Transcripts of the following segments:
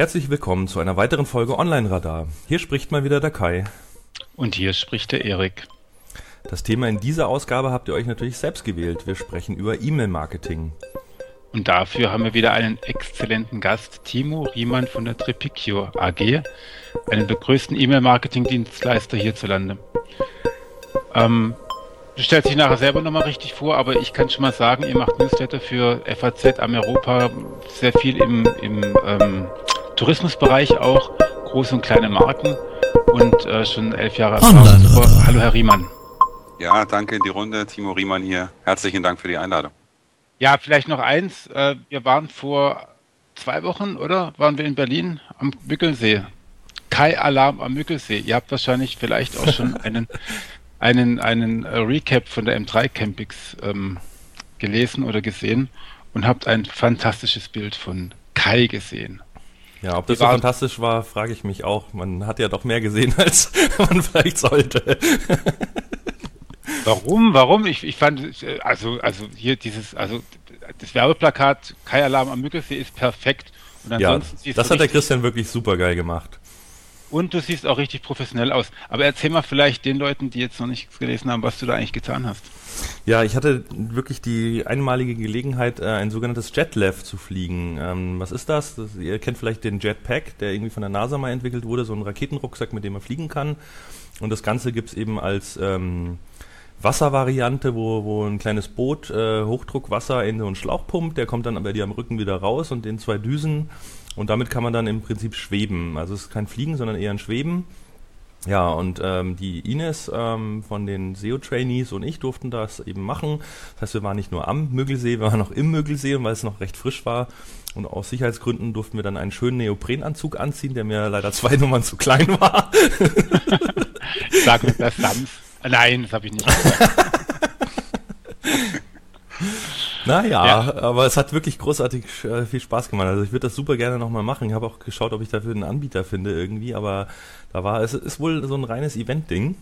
Herzlich willkommen zu einer weiteren Folge Online Radar. Hier spricht mal wieder der Kai. Und hier spricht der Erik. Das Thema in dieser Ausgabe habt ihr euch natürlich selbst gewählt. Wir sprechen über E-Mail-Marketing. Und dafür haben wir wieder einen exzellenten Gast, Timo Riemann von der Tripicure AG, einem der größten E-Mail-Marketing-Dienstleister hierzulande. Ähm, du stellst dich nachher selber nochmal richtig vor, aber ich kann schon mal sagen, ihr macht Newsletter für FAZ am Europa, sehr viel im, im ähm, Tourismusbereich auch, große und kleine Marken und äh, schon elf Jahre Erfahrung. Hallo Herr Riemann. Ja, danke in die Runde. Timo Riemann hier. Herzlichen Dank für die Einladung. Ja, vielleicht noch eins. Äh, wir waren vor zwei Wochen, oder? Waren wir in Berlin am Mückelsee. Kai Alarm am Mückelsee. Ihr habt wahrscheinlich vielleicht auch schon einen, einen, einen äh, Recap von der M3 Campings ähm, gelesen oder gesehen und habt ein fantastisches Bild von Kai gesehen. Ja, ob das so fantastisch war, frage ich mich auch. Man hat ja doch mehr gesehen, als man vielleicht sollte. Warum? Warum? Ich, ich fand, also, also hier dieses, also das Werbeplakat Kai Alarm am Müggelsee ist perfekt. Und ansonsten ja, das hat der Christian wirklich super geil gemacht. Und du siehst auch richtig professionell aus. Aber erzähl mal vielleicht den Leuten, die jetzt noch nichts gelesen haben, was du da eigentlich getan hast. Ja, ich hatte wirklich die einmalige Gelegenheit, äh, ein sogenanntes JetLev zu fliegen. Ähm, was ist das? Ihr kennt vielleicht den Jetpack, der irgendwie von der NASA mal entwickelt wurde, so ein Raketenrucksack, mit dem man fliegen kann. Und das Ganze gibt's eben als ähm, Wasservariante, wo, wo ein kleines Boot äh, Hochdruckwasser in so einen Schlauch pumpt, der kommt dann bei dir am Rücken wieder raus und in zwei Düsen und damit kann man dann im Prinzip schweben. Also es ist kein Fliegen, sondern eher ein Schweben. Ja, und ähm, die Ines ähm, von den SEO-Trainees und ich durften das eben machen. Das heißt, wir waren nicht nur am Mögelsee, wir waren auch im Mögelsee, weil es noch recht frisch war. Und aus Sicherheitsgründen durften wir dann einen schönen Neoprenanzug anziehen, der mir leider zwei Nummern zu klein war. Sag mir das Sams. Nein, das habe ich nicht. Naja, ja. aber es hat wirklich großartig äh, viel Spaß gemacht. Also ich würde das super gerne nochmal machen. Ich habe auch geschaut, ob ich dafür einen Anbieter finde irgendwie, aber da war es ist wohl so ein reines Event-Ding.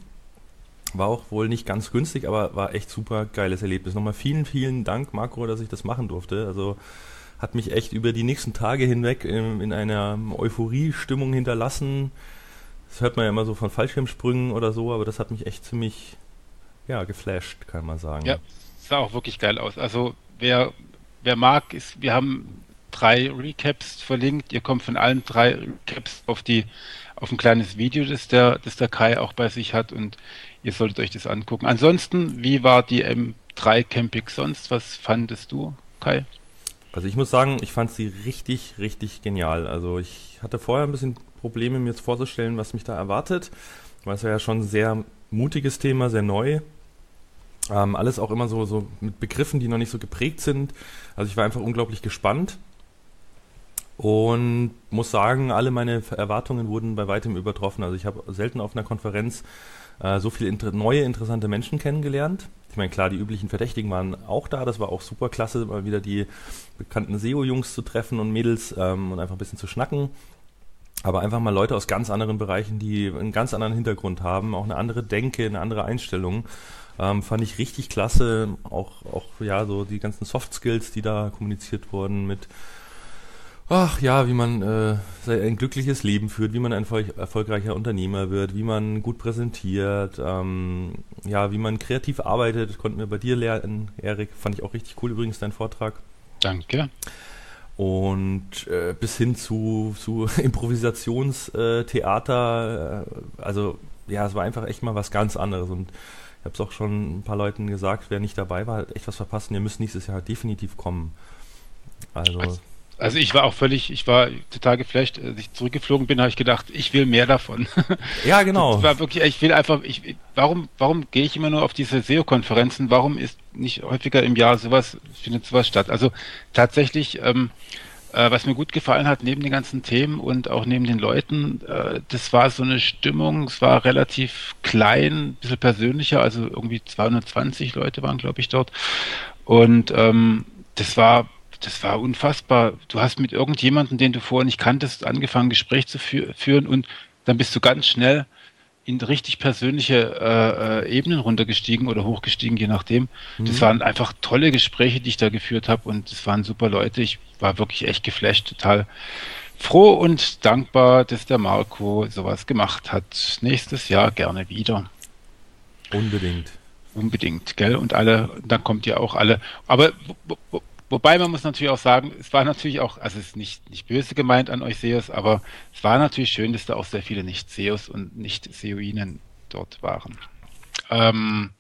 War auch wohl nicht ganz günstig, aber war echt super geiles Erlebnis. Nochmal vielen, vielen Dank, Marco, dass ich das machen durfte. Also hat mich echt über die nächsten Tage hinweg in, in einer Euphorie-Stimmung hinterlassen. Das hört man ja immer so von Fallschirmsprüngen oder so, aber das hat mich echt ziemlich, ja, geflasht, kann man sagen. Ja, sah auch wirklich geil aus. Also wer, wer mag, ist, wir haben drei Recaps verlinkt. Ihr kommt von allen drei Recaps auf die, auf ein kleines Video, das der, das der Kai auch bei sich hat und ihr solltet euch das angucken. Ansonsten, wie war die M3 Camping sonst? Was fandest du, Kai? Also ich muss sagen, ich fand sie richtig, richtig genial. Also ich hatte vorher ein bisschen Probleme, mir jetzt vorzustellen, was mich da erwartet, weil es ja schon ein sehr mutiges Thema, sehr neu. Ähm, alles auch immer so, so mit Begriffen, die noch nicht so geprägt sind. Also ich war einfach unglaublich gespannt und muss sagen, alle meine Erwartungen wurden bei weitem übertroffen. Also ich habe selten auf einer Konferenz äh, so viele inter neue, interessante Menschen kennengelernt. Ich meine, klar, die üblichen Verdächtigen waren auch da. Das war auch super klasse, mal wieder die bekannten SEO-Jungs zu treffen und Mädels ähm, und einfach ein bisschen zu schnacken aber einfach mal Leute aus ganz anderen Bereichen, die einen ganz anderen Hintergrund haben, auch eine andere Denke, eine andere Einstellung. Ähm, fand ich richtig klasse. Auch, auch, ja, so die ganzen Soft Skills, die da kommuniziert wurden mit, ach ja, wie man äh, ein glückliches Leben führt, wie man ein erfolgreicher Unternehmer wird, wie man gut präsentiert, ähm, ja, wie man kreativ arbeitet, konnten wir bei dir lernen, Erik. Fand ich auch richtig cool übrigens, dein Vortrag. Danke und äh, bis hin zu, zu Improvisationstheater. Äh, also ja, es war einfach echt mal was ganz anderes und ich habe es auch schon ein paar Leuten gesagt, wer nicht dabei war, hat echt was verpasst. Und ihr müsst nächstes Jahr definitiv kommen. Also, also also ich war auch völlig, ich war total geflasht. Als ich zurückgeflogen bin, habe ich gedacht, ich will mehr davon. Ja, genau. Das war wirklich, ich will einfach, ich, warum, warum gehe ich immer nur auf diese SEO-Konferenzen? Warum ist nicht häufiger im Jahr sowas, findet sowas statt? Also tatsächlich, ähm, äh, was mir gut gefallen hat, neben den ganzen Themen und auch neben den Leuten, äh, das war so eine Stimmung, es war relativ klein, ein bisschen persönlicher, also irgendwie 220 Leute waren, glaube ich, dort. Und ähm, das war das war unfassbar. Du hast mit irgendjemandem, den du vorher nicht kanntest, angefangen, Gespräch zu fü führen und dann bist du ganz schnell in richtig persönliche äh, äh, Ebenen runtergestiegen oder hochgestiegen, je nachdem. Mhm. Das waren einfach tolle Gespräche, die ich da geführt habe und das waren super Leute. Ich war wirklich echt geflasht, total froh und dankbar, dass der Marco sowas gemacht hat. Nächstes Jahr gerne wieder. Unbedingt. Unbedingt, gell? Und alle, dann kommt ihr auch alle. Aber wobei man muss natürlich auch sagen, es war natürlich auch, also es ist nicht, nicht böse gemeint an euch SEOs, aber es war natürlich schön, dass da auch sehr viele Nicht-SEOs und Nicht-SEOinen dort waren. Ähm,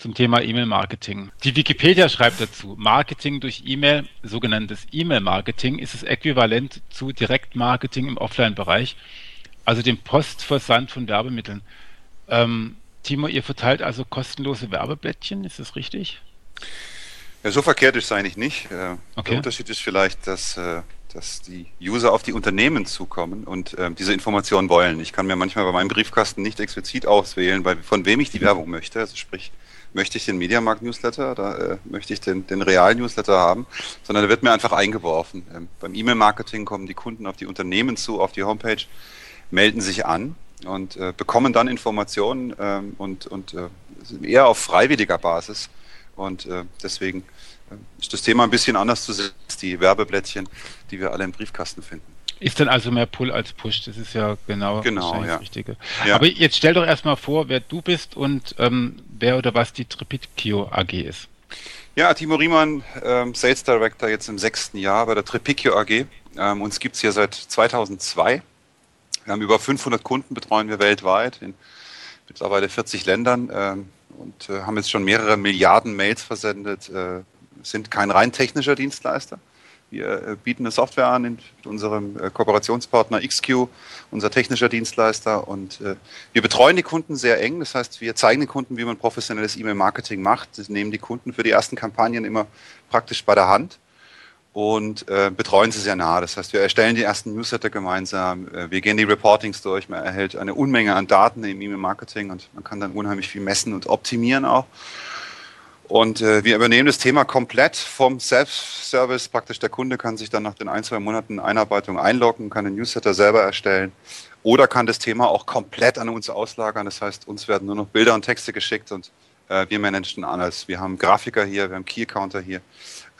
zum Thema E-Mail-Marketing. Die Wikipedia schreibt dazu, Marketing durch E-Mail, sogenanntes E-Mail-Marketing, ist es äquivalent zu Direktmarketing im Offline-Bereich, also dem Postversand von Werbemitteln. Ähm, Timo, ihr verteilt also kostenlose Werbeblättchen, ist das richtig? Ja, so verkehrt ist es eigentlich nicht. Äh, okay. Der Unterschied ist vielleicht, dass, äh, dass die User auf die Unternehmen zukommen und äh, diese Informationen wollen. Ich kann mir manchmal bei meinem Briefkasten nicht explizit auswählen, bei, von wem ich die Werbung möchte. Also sprich, möchte ich den Mediamarkt-Newsletter oder äh, möchte ich den, den Real-Newsletter haben, sondern der wird mir einfach eingeworfen. Ähm, beim E-Mail-Marketing kommen die Kunden auf die Unternehmen zu, auf die Homepage, melden sich an und äh, bekommen dann Informationen ähm, und, und äh, eher auf freiwilliger Basis. Und äh, deswegen äh, ist das Thema ein bisschen anders zu sehen als die Werbeblättchen, die wir alle im Briefkasten finden. Ist dann also mehr Pull als Push, das ist ja genau, genau ja. das Richtige. Ja. Aber jetzt stell doch erstmal vor, wer du bist und ähm, wer oder was die Tripicchio AG ist. Ja, Timo Riemann, ähm, Sales Director jetzt im sechsten Jahr bei der Tripicchio AG. Ähm, uns gibt es hier seit 2002. Wir haben über 500 Kunden, betreuen wir weltweit in mittlerweile 40 Ländern ähm, und äh, haben jetzt schon mehrere Milliarden Mails versendet, äh, sind kein rein technischer Dienstleister. Wir äh, bieten eine Software an mit unserem äh, Kooperationspartner XQ, unser technischer Dienstleister. Und äh, wir betreuen die Kunden sehr eng. Das heißt, wir zeigen den Kunden, wie man professionelles E-Mail-Marketing macht. Wir nehmen die Kunden für die ersten Kampagnen immer praktisch bei der Hand und äh, betreuen sie sehr nah. Das heißt, wir erstellen die ersten Newsletter gemeinsam, äh, wir gehen die Reportings durch, man erhält eine Unmenge an Daten im E-Mail-Marketing und man kann dann unheimlich viel messen und optimieren auch. Und äh, wir übernehmen das Thema komplett vom Self-Service. Praktisch der Kunde kann sich dann nach den ein, zwei Monaten Einarbeitung einloggen, kann den Newsletter selber erstellen oder kann das Thema auch komplett an uns auslagern. Das heißt, uns werden nur noch Bilder und Texte geschickt und wir managen alles. Wir haben Grafiker hier, wir haben Key-Counter hier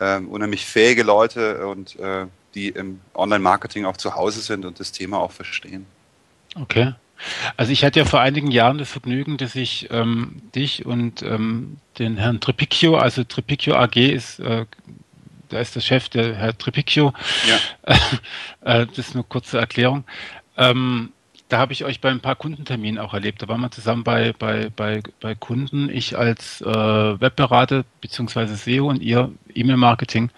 ähm, unheimlich fähige Leute und äh, die im Online-Marketing auch zu Hause sind und das Thema auch verstehen. Okay. Also ich hatte ja vor einigen Jahren das Vergnügen, dass ich ähm, dich und ähm, den Herrn Tripicchio, also Tripicchio AG ist, äh, da ist der Chef, der Herr Tripicchio. Ja. äh, das ist eine kurze Erklärung. Ähm, da habe ich euch bei ein paar Kundenterminen auch erlebt. Da waren wir zusammen bei, bei, bei, bei Kunden, ich als äh, Webberater bzw. SEO und ihr E-Mail-Marketing.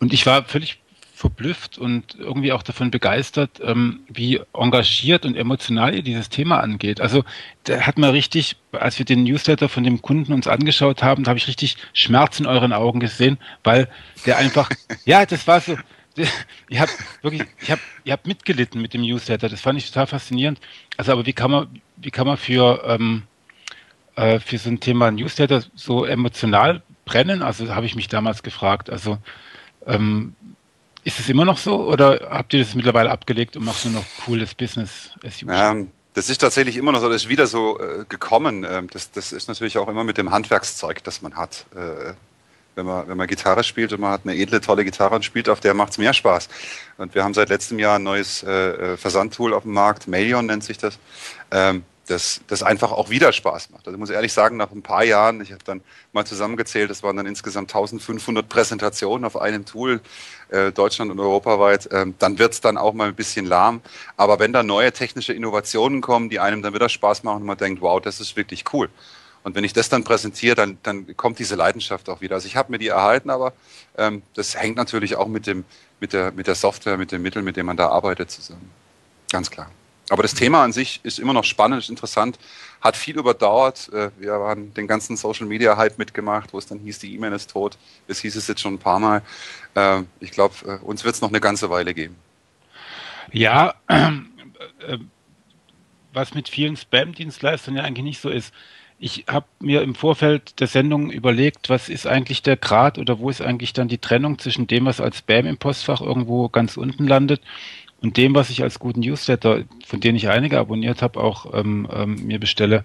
Und ich war völlig verblüfft und irgendwie auch davon begeistert, ähm, wie engagiert und emotional ihr dieses Thema angeht. Also da hat man richtig, als wir den Newsletter von dem Kunden uns angeschaut haben, da habe ich richtig Schmerz in euren Augen gesehen, weil der einfach, ja, das war so, ihr habt wirklich, ich hab, ihr habt mitgelitten mit dem Newsletter. Das fand ich total faszinierend. Also, aber wie kann man, wie kann man für, ähm, äh, für so ein Thema Newsletter so emotional brennen? Also, habe ich mich damals gefragt. Also, ähm, ist es immer noch so oder habt ihr das mittlerweile abgelegt und macht nur noch cooles Business as usual? Ähm, das ist tatsächlich immer noch so, das ist wieder so äh, gekommen. Ähm, das, das ist natürlich auch immer mit dem Handwerkszeug, das man hat. Äh, wenn man, wenn man Gitarre spielt und man hat eine edle, tolle Gitarre und spielt auf der, macht es mehr Spaß. Und wir haben seit letztem Jahr ein neues äh, äh, Versandtool auf dem Markt, Mailion nennt sich das, ähm, das, das einfach auch wieder Spaß macht. Also ich muss ehrlich sagen, nach ein paar Jahren, ich habe dann mal zusammengezählt, das waren dann insgesamt 1500 Präsentationen auf einem Tool, äh, Deutschland und europaweit, ähm, dann wird es dann auch mal ein bisschen lahm. Aber wenn da neue technische Innovationen kommen, die einem dann wieder Spaß machen und man denkt, wow, das ist wirklich cool. Und wenn ich das dann präsentiere, dann, dann kommt diese Leidenschaft auch wieder. Also ich habe mir die erhalten, aber ähm, das hängt natürlich auch mit, dem, mit, der, mit der Software, mit den Mitteln, mit denen man da arbeitet, zusammen. Ganz klar. Aber das Thema an sich ist immer noch spannend, ist interessant, hat viel überdauert. Äh, wir haben den ganzen Social Media Hype mitgemacht, wo es dann hieß, die E-Mail ist tot. Das hieß es jetzt schon ein paar Mal. Ähm, ich glaube, äh, uns wird es noch eine ganze Weile geben. Ja, äh, was mit vielen Spam-Dienstleistern ja eigentlich nicht so ist ich habe mir im Vorfeld der Sendung überlegt, was ist eigentlich der Grad oder wo ist eigentlich dann die Trennung zwischen dem, was als Spam im Postfach irgendwo ganz unten landet und dem, was ich als guten Newsletter, von denen ich einige abonniert habe, auch ähm, ähm, mir bestelle.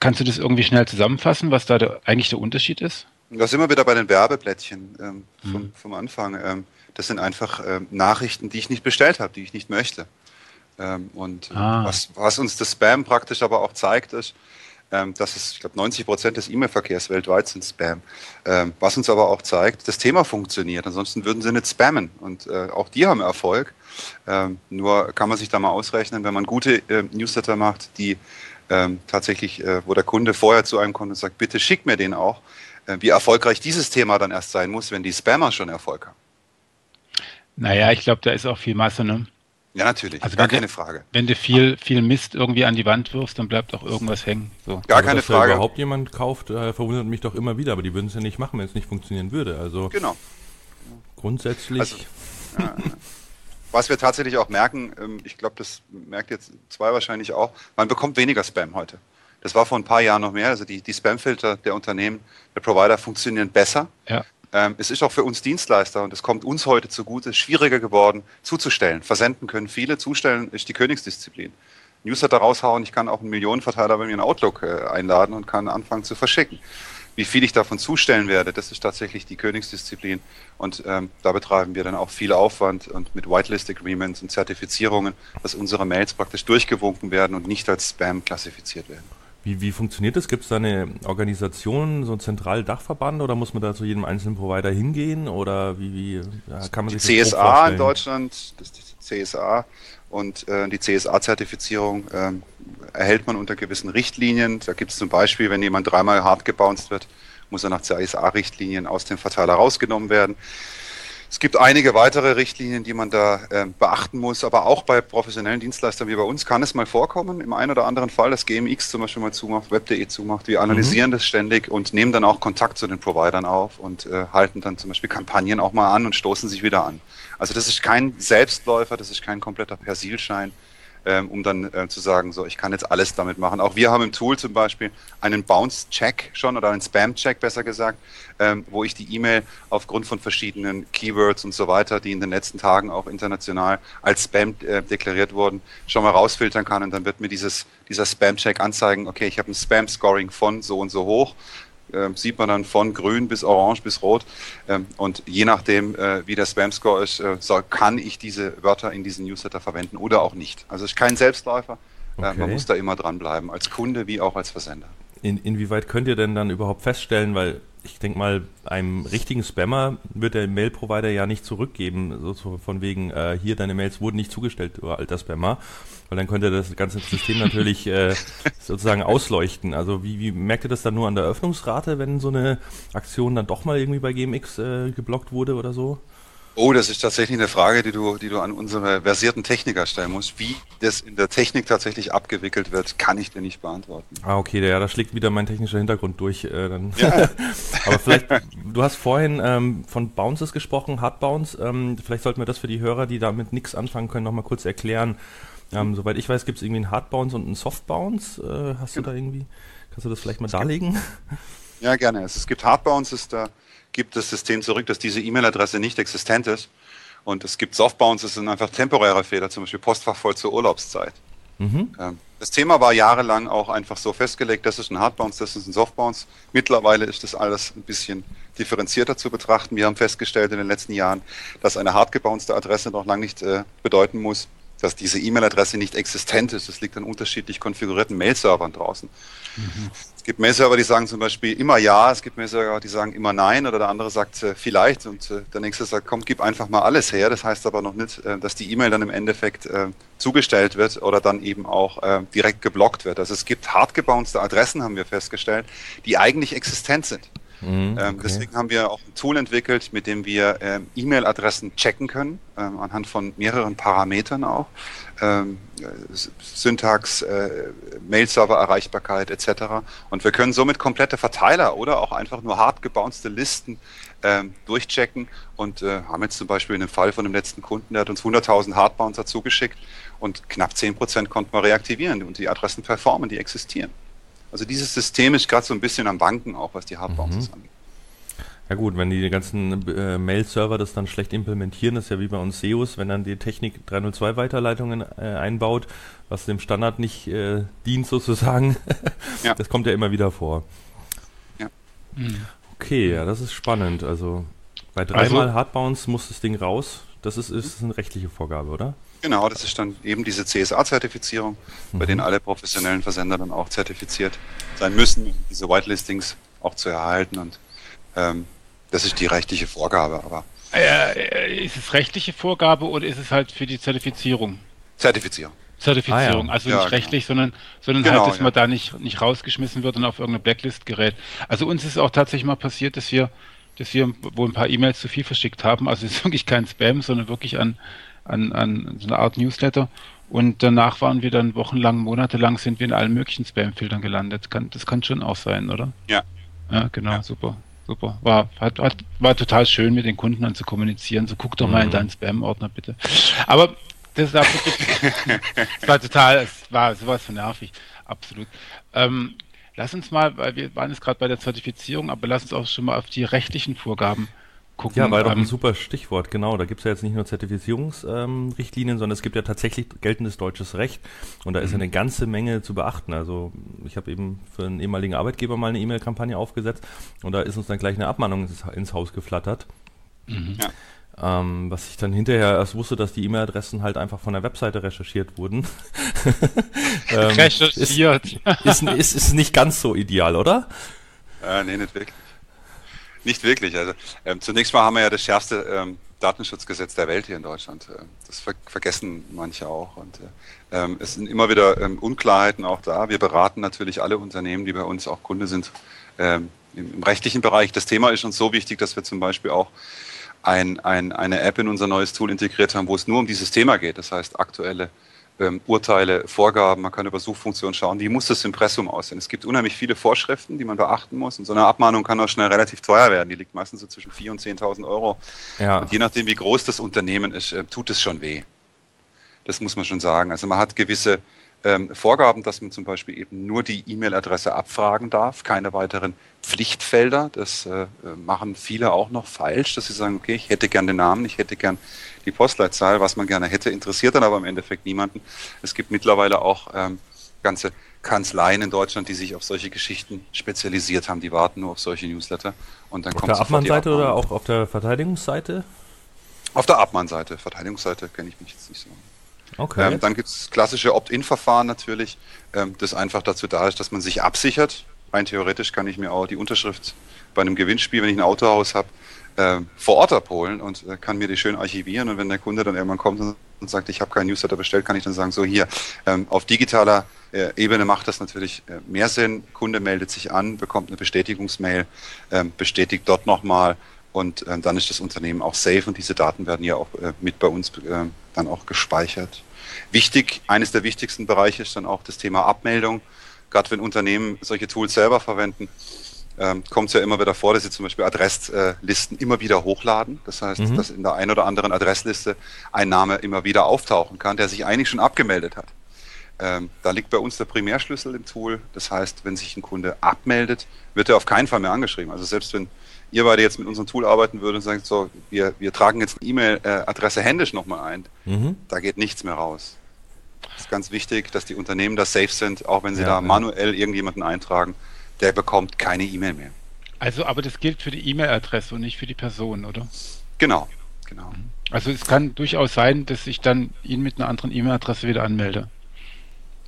Kannst du das irgendwie schnell zusammenfassen, was da der, eigentlich der Unterschied ist? Da sind wir wieder bei den Werbeblättchen ähm, vom, mhm. vom, Anfang. Ähm, das sind einfach ähm, Nachrichten, die ich nicht bestellt habe, die ich nicht möchte. Ähm, und ah. was, was, uns das Spam praktisch aber auch zeigt, ist, ähm, dass es, ich glaube, 90 Prozent des E-Mail-Verkehrs weltweit sind Spam. Ähm, was uns aber auch zeigt, das Thema funktioniert. Ansonsten würden sie nicht spammen. Und äh, auch die haben Erfolg. Ähm, nur kann man sich da mal ausrechnen, wenn man gute Newsletter macht, die tatsächlich, äh, wo der Kunde vorher zu einem kommt und sagt, bitte schick mir den auch, äh, wie erfolgreich dieses Thema dann erst sein muss, wenn die Spammer schon Erfolg haben. Naja, ich glaube, da ist auch viel Masse, ne? Ja, natürlich, also gar keine du, Frage. Wenn du viel, viel Mist irgendwie an die Wand wirfst, dann bleibt auch irgendwas hängen. So. Gar also, keine dass Frage. Wenn überhaupt jemand kauft, äh, verwundert mich doch immer wieder, aber die würden es ja nicht machen, wenn es nicht funktionieren würde. Also genau. Grundsätzlich. Also, ja, was wir tatsächlich auch merken, ähm, ich glaube, das merkt jetzt zwei wahrscheinlich auch, man bekommt weniger Spam heute. Das war vor ein paar Jahren noch mehr. Also die, die Spamfilter der Unternehmen, der Provider funktionieren besser. Ja. Ähm, es ist auch für uns Dienstleister und es kommt uns heute zugute, schwieriger geworden zuzustellen. Versenden können viele, zustellen ist die Königsdisziplin. Newsletter raushauen, ich kann auch einen Millionenverteiler bei mir in Outlook äh, einladen und kann anfangen zu verschicken. Wie viel ich davon zustellen werde, das ist tatsächlich die Königsdisziplin und ähm, da betreiben wir dann auch viel Aufwand und mit Whitelist Agreements und Zertifizierungen, dass unsere Mails praktisch durchgewunken werden und nicht als Spam klassifiziert werden. Wie, wie funktioniert das? Gibt es da eine Organisation, so einen zentralen Dachverband oder muss man da zu jedem einzelnen Provider hingehen oder wie, wie ja, kann man sich die das CSA in Deutschland, das ist die CSA und äh, die CSA-Zertifizierung äh, erhält man unter gewissen Richtlinien. Da gibt es zum Beispiel, wenn jemand dreimal hart gebounced wird, muss er nach CSA-Richtlinien aus dem Verteiler rausgenommen werden. Es gibt einige weitere Richtlinien, die man da äh, beachten muss, aber auch bei professionellen Dienstleistern wie bei uns kann es mal vorkommen, im einen oder anderen Fall, dass GMX zum Beispiel mal zumacht, Web.de zumacht. Wir analysieren mhm. das ständig und nehmen dann auch Kontakt zu den Providern auf und äh, halten dann zum Beispiel Kampagnen auch mal an und stoßen sich wieder an. Also das ist kein Selbstläufer, das ist kein kompletter Persilschein ähm, um dann äh, zu sagen, so, ich kann jetzt alles damit machen. Auch wir haben im Tool zum Beispiel einen Bounce-Check schon oder einen Spam-Check besser gesagt, ähm, wo ich die E-Mail aufgrund von verschiedenen Keywords und so weiter, die in den letzten Tagen auch international als Spam äh, deklariert wurden, schon mal rausfiltern kann und dann wird mir dieses, dieser Spam-Check anzeigen, okay, ich habe ein Spam-Scoring von so und so hoch äh, sieht man dann von grün bis orange bis rot. Ähm, und je nachdem, äh, wie der Spam-Score ist, äh, soll, kann ich diese Wörter in diesen Newsletter verwenden oder auch nicht. Also es ist kein Selbstläufer. Äh, okay. man muss da immer dranbleiben, als Kunde wie auch als Versender. In, inwieweit könnt ihr denn dann überhaupt feststellen, weil ich denke mal, einem richtigen Spammer wird der Mail-Provider ja nicht zurückgeben, so von wegen, äh, hier deine Mails wurden nicht zugestellt, du alter Spammer, weil dann könnte das ganze System natürlich äh, sozusagen ausleuchten. Also wie, wie merkt ihr das dann nur an der Öffnungsrate, wenn so eine Aktion dann doch mal irgendwie bei GMX äh, geblockt wurde oder so? Oh, das ist tatsächlich eine Frage, die du, die du an unsere versierten Techniker stellen musst. Wie das in der Technik tatsächlich abgewickelt wird, kann ich dir nicht beantworten. Ah, okay, ja, da schlägt wieder mein technischer Hintergrund durch. Äh, dann. Ja. Aber vielleicht, du hast vorhin ähm, von Bounces gesprochen, Hard Bounce. Ähm, vielleicht sollten wir das für die Hörer, die damit nichts anfangen können, nochmal kurz erklären. Ähm, soweit ich weiß, gibt es irgendwie einen Hard Bounce und einen Soft Bounce. Äh, hast genau. du da irgendwie, kannst du das vielleicht mal darlegen? Ja, gerne. Es gibt Hard Bounces, da gibt das System zurück, dass diese E-Mail-Adresse nicht existent ist. Und es gibt Softbounce, das sind einfach temporäre Fehler, zum Beispiel Postfach voll zur Urlaubszeit. Mhm. Ähm, das Thema war jahrelang auch einfach so festgelegt, das ist ein Hardbounce, das ist ein Softbounce. Mittlerweile ist das alles ein bisschen differenzierter zu betrachten. Wir haben festgestellt in den letzten Jahren, dass eine hardgebouncete Adresse noch lange nicht äh, bedeuten muss, dass diese E-Mail-Adresse nicht existent ist. Das liegt an unterschiedlich konfigurierten Mail-Servern draußen. Mhm gibt Mail-Server, die sagen zum Beispiel immer ja, es gibt Mail-Server, die sagen immer nein oder der andere sagt äh, vielleicht und äh, der nächste sagt, komm, gib einfach mal alles her. Das heißt aber noch nicht, äh, dass die E-Mail dann im Endeffekt äh, zugestellt wird oder dann eben auch äh, direkt geblockt wird. Also es gibt hart gebouncete Adressen, haben wir festgestellt, die eigentlich existent sind. Mhm, ähm, okay. Deswegen haben wir auch ein Tool entwickelt, mit dem wir ähm, E-Mail-Adressen checken können, ähm, anhand von mehreren Parametern auch. Syntax, äh, Mail-Server-Erreichbarkeit etc. Und wir können somit komplette Verteiler oder auch einfach nur hart gebouncete Listen durchchecken und äh, haben jetzt zum Beispiel in dem Fall von dem letzten Kunden, der hat uns 100.000 Hardbouncer zugeschickt und knapp 10% konnten wir reaktivieren und die Adressen performen, die existieren. Also dieses System ist gerade so ein bisschen am Banken auch, was die Hardbounces mhm. angeht. Ja gut, wenn die ganzen äh, Mail-Server das dann schlecht implementieren, ist ja wie bei uns SEOs, wenn dann die Technik 302 Weiterleitungen äh, einbaut, was dem Standard nicht äh, dient sozusagen. ja. Das kommt ja immer wieder vor. Ja. Mhm. Okay, ja, das ist spannend. Also bei dreimal also, Hardbounce muss das Ding raus. Das ist, ist eine rechtliche Vorgabe, oder? Genau, das ist dann eben diese CSA-Zertifizierung, mhm. bei denen alle professionellen Versender dann auch zertifiziert sein müssen, um diese Whitelistings auch zu erhalten. Und ähm, das ist die rechtliche Vorgabe. Aber äh, ist es rechtliche Vorgabe oder ist es halt für die Zertifizierung? Zertifizierung. Zertifizierung, ah, ja. also nicht ja, genau. rechtlich, genau. sondern, sondern genau, halt, dass ja. man da nicht, nicht rausgeschmissen wird und auf irgendeine Blacklist gerät. Also uns ist auch tatsächlich mal passiert, dass wir, dass wir wohl ein paar E-Mails zu viel verschickt haben. Also es ist wirklich kein Spam, sondern wirklich an, an, an so eine Art Newsletter. Und danach waren wir dann wochenlang, monatelang sind wir in allen möglichen Spam-Filtern gelandet. Kann, das kann schon auch sein, oder? Ja. Ja, genau, super. Super. War, hat, hat, war total schön, mit den Kunden dann zu kommunizieren. So guck doch mhm. mal in mhm. deinen Spam-Ordner bitte. Aber das, das war total, es war sowas von nervig. Absolut. Ähm, lass uns mal, weil wir waren jetzt gerade bei der Zertifizierung, aber lass uns auch schon mal auf die rechtlichen Vorgaben gucken. Ja, war doch ein ähm, super Stichwort, genau. Da gibt es ja jetzt nicht nur Zertifizierungsrichtlinien, ähm, sondern es gibt ja tatsächlich geltendes deutsches Recht und da ist ja mhm. eine ganze Menge zu beachten. Also ich habe eben für einen ehemaligen Arbeitgeber mal eine E-Mail-Kampagne aufgesetzt und da ist uns dann gleich eine Abmahnung ins, ins Haus geflattert. Mhm. Ja. Ähm, was ich dann hinterher erst wusste, dass die E-Mail-Adressen halt einfach von der Webseite recherchiert wurden. ähm, recherchiert. Ist, ist, ist, ist, nicht ganz so ideal, oder? Äh, nee, nicht wirklich. Nicht wirklich. Also ähm, zunächst mal haben wir ja das schärfste ähm, Datenschutzgesetz der Welt hier in Deutschland. Ähm, das ver vergessen manche auch. Und äh, ähm, es sind immer wieder ähm, Unklarheiten auch da. Wir beraten natürlich alle Unternehmen, die bei uns auch Kunde sind, ähm, im, im, rechtlichen Bereich. Das Thema ist uns so wichtig, dass wir zum Beispiel auch ein, ein, eine App in unser neues Tool integriert haben, wo es nur um dieses Thema geht. Das heißt, aktuelle ähm, Urteile, Vorgaben, man kann über Suchfunktionen schauen, wie muss das Impressum aussehen. Es gibt unheimlich viele Vorschriften, die man beachten muss und so eine Abmahnung kann auch schnell relativ teuer werden. Die liegt meistens so zwischen 4.000 und 10.000 Euro. Ja. Und je nachdem, wie groß das Unternehmen ist, äh, tut es schon weh. Das muss man schon sagen. Also man hat gewisse ähm, Vorgaben, dass man zum Beispiel eben nur die E-Mail-Adresse abfragen darf, keine weiteren Pflichtfelder. Das äh, machen viele auch noch falsch, dass sie sagen, okay, ich hätte gern den Namen, ich hätte gern die Postleitzahl, was man gerne hätte, interessiert dann aber im Endeffekt niemanden. Es gibt mittlerweile auch ähm, ganze Kanzleien in Deutschland, die sich auf solche Geschichten spezialisiert haben, die warten nur auf solche Newsletter und dann auf kommt der Abmahnseite oder auch auf der Verteidigungsseite? Auf der Abmahnseite, Verteidigungsseite kenne ich mich jetzt nicht so. Okay. Ähm, dann gibt es klassische Opt-in-Verfahren natürlich, ähm, das einfach dazu da ist, dass man sich absichert. Rein theoretisch kann ich mir auch die Unterschrift bei einem Gewinnspiel, wenn ich ein Autohaus habe, äh, vor Ort abholen und äh, kann mir die schön archivieren. Und wenn der Kunde dann irgendwann kommt und, sagt, ich habe keinen Newsletter bestellt, kann ich dann sagen, so hier, ähm, auf digitaler äh, Ebene macht das natürlich äh, mehr Sinn. Kunde meldet sich an, bekommt eine Bestätigungsmail, ähm, bestätigt dort nochmal und ähm, dann ist das Unternehmen auch safe und diese Daten werden ja auch äh, mit bei uns äh, dann auch gespeichert. Wichtig, eines der wichtigsten Bereiche ist dann auch das Thema Abmeldung. Gerade wenn Unternehmen solche Tools selber verwenden, ähm, kommt es ja immer wieder vor, dass sie zum Beispiel Adresslisten immer wieder hochladen. Das heißt, mhm. dass in der einen oder anderen Adressliste ein Name immer wieder auftauchen kann, der sich eigentlich schon abgemeldet hat. Ähm, da liegt bei uns der Primärschlüssel im Tool. Das heißt, wenn sich ein Kunde abmeldet, wird er auf keinen Fall mehr angeschrieben. Also selbst wenn ihr beide jetzt mit unserem Tool arbeiten würdet und sagt, so, wir, wir tragen jetzt eine E-Mail-Adresse händisch nochmal ein, mhm. da geht nichts mehr raus. Das ist ganz wichtig, dass die Unternehmen da safe sind, auch wenn sie ja, da ja. manuell irgendjemanden eintragen, der bekommt keine E-Mail mehr. Also, aber das gilt für die E-Mail-Adresse und nicht für die Person, oder? Genau, genau. Also es kann durchaus sein, dass ich dann ihn mit einer anderen E-Mail-Adresse wieder anmelde.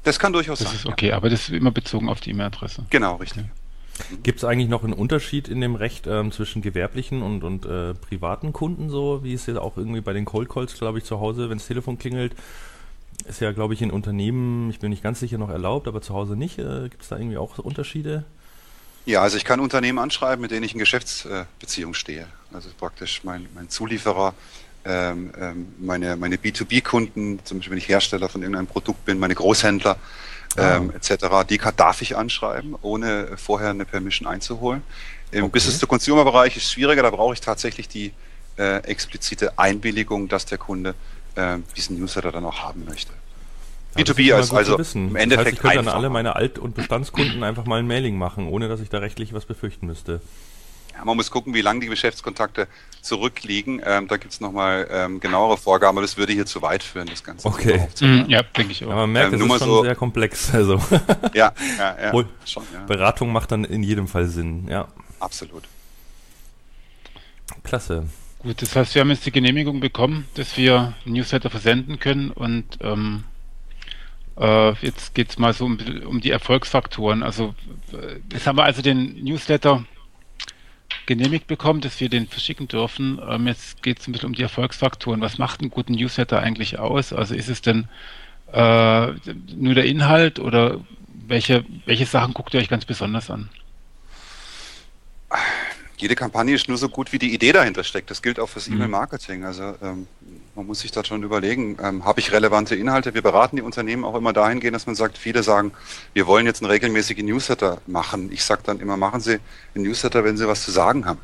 Das kann durchaus das sein. Das ist okay, ja. aber das ist immer bezogen auf die E-Mail-Adresse. Genau, richtig. Okay. Gibt es eigentlich noch einen Unterschied in dem Recht ähm, zwischen gewerblichen und, und äh, privaten Kunden, so wie es jetzt auch irgendwie bei den Cold Calls, glaube ich, zu Hause, wenn das Telefon klingelt, ist ja, glaube ich, in Unternehmen, ich bin nicht ganz sicher, noch erlaubt, aber zu Hause nicht. Äh, Gibt es da irgendwie auch Unterschiede? Ja, also ich kann Unternehmen anschreiben, mit denen ich in Geschäftsbeziehung stehe. Also praktisch mein, mein Zulieferer, ähm, ähm, meine, meine B2B-Kunden, zum Beispiel wenn ich Hersteller von irgendeinem Produkt bin, meine Großhändler, ah. ähm, etc. Die darf ich anschreiben, ohne vorher eine Permission einzuholen. Im okay. Business-to-Consumer-Bereich ist es schwieriger, da brauche ich tatsächlich die äh, explizite Einwilligung, dass der Kunde äh, diesen Newsletter dann auch haben möchte. B2B als also im Endeffekt. Das heißt, ich könnte dann alle meine Alt- und Bestandskunden einfach mal ein Mailing machen, ohne dass ich da rechtlich was befürchten müsste. Ja, man muss gucken, wie lange die Geschäftskontakte zurückliegen. Ähm, da gibt es nochmal ähm, genauere Vorgaben, aber das würde hier zu weit führen, das Ganze. Okay. Mm, ja, denke ich auch. Aber man merkt, ähm, das ist schon so, sehr komplex. Also. Ja, ja, ja, schon, ja. Beratung macht dann in jedem Fall Sinn, ja. Absolut. Klasse. Gut, das heißt, wir haben jetzt die Genehmigung bekommen, dass wir Newsletter versenden können und ähm, äh, jetzt geht es mal so um, um, die Erfolgsfaktoren. Also äh, jetzt haben wir also den Newsletter genehmigt bekommen, dass wir den verschicken dürfen. Ähm, jetzt geht es ein bisschen um die Erfolgsfaktoren. Was macht einen guten Newsletter eigentlich aus? Also ist es denn äh, nur der Inhalt oder welche, welche Sachen guckt ihr euch ganz besonders an? jede Kampagne ist nur so gut, wie die Idee dahinter steckt. Das gilt auch fürs mhm. E-Mail-Marketing. Also ähm, man muss sich da schon überlegen, ähm, habe ich relevante Inhalte? Wir beraten die Unternehmen auch immer dahingehend, dass man sagt, viele sagen, wir wollen jetzt einen regelmäßigen Newsletter machen. Ich sage dann immer, machen Sie einen Newsletter, wenn Sie was zu sagen haben.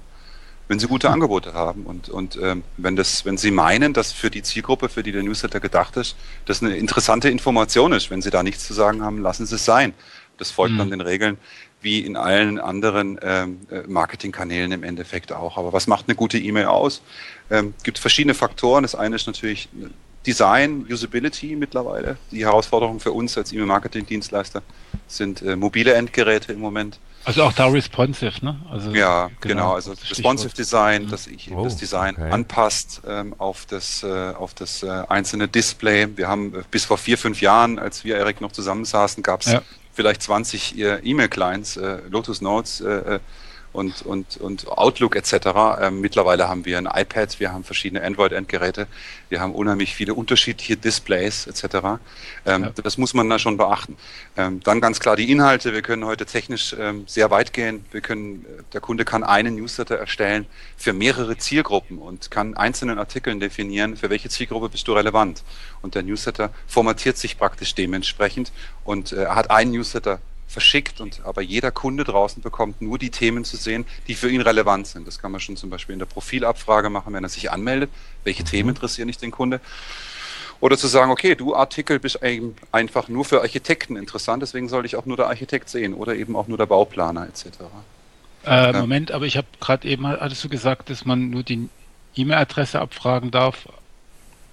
Wenn Sie gute. Angebote haben und, und ähm, wenn, das, wenn Sie meinen, dass für die Zielgruppe, für die der Newsletter gedacht ist, das eine interessante Information ist. Wenn Sie da nichts zu sagen haben, lassen Sie es sein. Das folgt mhm. dann den Regeln, wie in allen anderen ähm, äh, Marketingkanälen im Endeffekt auch. Aber was macht eine gute E-Mail aus? Ähm, gibt verschiedene Faktoren. Das eine ist natürlich Design, Usability mittlerweile. Die Herausforderung für uns als E-Mail-Marketing-Dienstleister sind äh, mobile Endgeräte im Moment. Also auch da responsive, ne? Also ja, genau. genau also responsive Design, mhm. dass ich oh, das Design okay. anpasst ähm, auf das äh, auf das äh, einzelne Display. Wir haben äh, bis vor vier fünf Jahren, als wir Erik noch zusammensaßen, gab es ja vielleicht 20 E-Mail-Clients, äh, Lotus Notes äh, äh und, und, und Outlook etc. Ähm, mittlerweile haben wir ein iPad, wir haben verschiedene Android-Endgeräte, wir haben unheimlich viele unterschiedliche Displays etc. Ähm, ja. Das muss man da schon beachten. Ähm, dann ganz klar die Inhalte. Wir können heute technisch ähm, sehr weit gehen. Wir können, äh, der Kunde kann einen Newsletter erstellen für mehrere Zielgruppen und kann einzelnen Artikeln definieren, für welche Zielgruppe bist du relevant. Und der Newsletter formatiert sich praktisch dementsprechend und äh, hat einen Newsletter verschickt und aber jeder Kunde draußen bekommt nur die Themen zu sehen, die für ihn relevant sind. Das kann man schon zum Beispiel in der Profilabfrage machen, wenn er sich anmeldet. Welche mhm. Themen interessieren nicht den Kunde? Oder zu sagen, okay, du Artikel bist einfach nur für Architekten interessant, deswegen soll ich auch nur der Architekt sehen oder eben auch nur der Bauplaner etc. Äh, ja. Moment, aber ich habe gerade eben, hattest du gesagt, dass man nur die E-Mail-Adresse abfragen darf?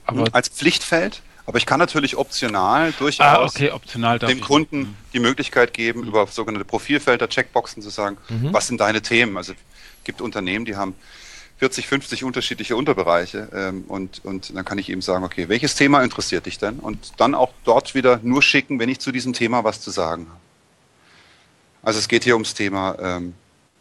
Aber Als Pflichtfeld? Aber ich kann natürlich optional durchaus ah, okay, optional dem Kunden mhm. die Möglichkeit geben, mhm. über sogenannte Profilfelder, Checkboxen zu sagen, mhm. was sind deine Themen? Also es gibt Unternehmen, die haben 40, 50 unterschiedliche Unterbereiche ähm, und, und dann kann ich eben sagen, okay, welches Thema interessiert dich denn? Und dann auch dort wieder nur schicken, wenn ich zu diesem Thema was zu sagen habe. Also es geht hier ums Thema ähm,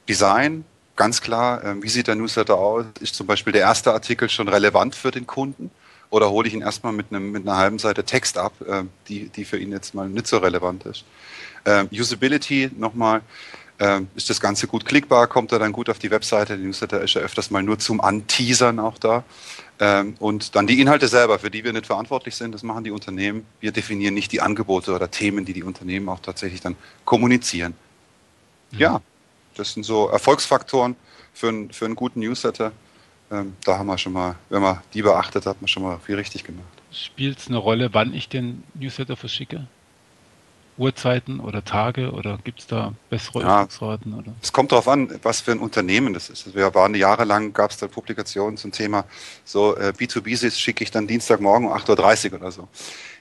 Design, ganz klar, ähm, wie sieht der Newsletter aus? Ist zum Beispiel der erste Artikel schon relevant für den Kunden? Oder hole ich ihn erstmal mit, einem, mit einer halben Seite Text ab, äh, die, die für ihn jetzt mal nicht so relevant ist. Ähm, Usability nochmal. Ähm, ist das Ganze gut klickbar? Kommt er dann gut auf die Webseite? Der Newsletter ist ja öfters mal nur zum Anteasern auch da. Ähm, und dann die Inhalte selber, für die wir nicht verantwortlich sind, das machen die Unternehmen. Wir definieren nicht die Angebote oder Themen, die die Unternehmen auch tatsächlich dann kommunizieren. Mhm. Ja, das sind so Erfolgsfaktoren für, ein, für einen guten Newsletter. Ähm, da haben wir schon mal, wenn man die beachtet, hat man schon mal viel richtig gemacht. Spielt es eine Rolle, wann ich den Newsletter verschicke? Uhrzeiten oder Tage oder gibt es da bessere ja, Oder? Es kommt darauf an, was für ein Unternehmen das ist. Wir waren jahrelang, gab es da Publikationen zum Thema, so äh, B2B schicke ich dann Dienstagmorgen um 8.30 Uhr oder so.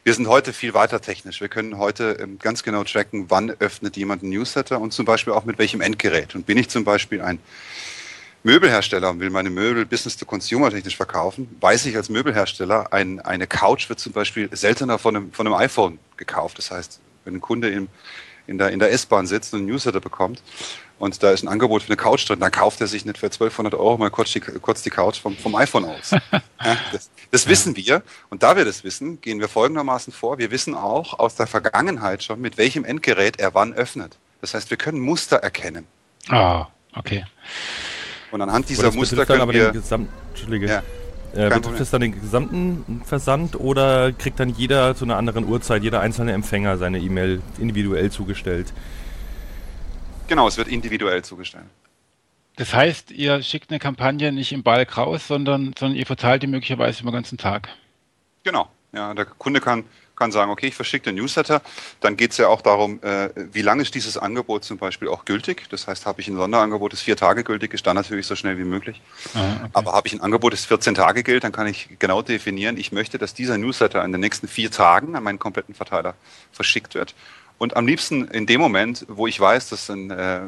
Wir sind heute viel weiter technisch. Wir können heute ähm, ganz genau tracken, wann öffnet jemand ein Newsletter und zum Beispiel auch mit welchem Endgerät. Und bin ich zum Beispiel ein Möbelhersteller und will meine Möbel Business to Consumer technisch verkaufen, weiß ich als Möbelhersteller, ein, eine Couch wird zum Beispiel seltener von einem, von einem iPhone gekauft. Das heißt, wenn ein Kunde im, in der, in der S-Bahn sitzt und einen Newsletter bekommt und da ist ein Angebot für eine Couch drin, dann kauft er sich nicht für 1200 Euro mal kurz die, kurz die Couch vom, vom iPhone aus. ja, das, das wissen wir und da wir das wissen, gehen wir folgendermaßen vor. Wir wissen auch aus der Vergangenheit schon, mit welchem Endgerät er wann öffnet. Das heißt, wir können Muster erkennen. Ah, okay. Und anhand dieser Muster können aber wir... Den Entschuldige. Ja. Äh, betrifft es dann den gesamten Versand oder kriegt dann jeder zu einer anderen Uhrzeit, jeder einzelne Empfänger seine E-Mail individuell zugestellt? Genau, es wird individuell zugestellt. Das heißt, ihr schickt eine Kampagne nicht im Balk raus, sondern, sondern ihr verteilt die möglicherweise über den ganzen Tag. Genau, ja, der Kunde kann kann sagen, okay, ich verschicke den Newsletter. Dann geht es ja auch darum, äh, wie lange ist dieses Angebot zum Beispiel auch gültig. Das heißt, habe ich ein Sonderangebot, das vier Tage gültig ist, dann natürlich so schnell wie möglich. Ah, okay. Aber habe ich ein Angebot, das 14 Tage gilt, dann kann ich genau definieren, ich möchte, dass dieser Newsletter in den nächsten vier Tagen an meinen kompletten Verteiler verschickt wird. Und am liebsten in dem Moment, wo ich weiß, dass ein, äh,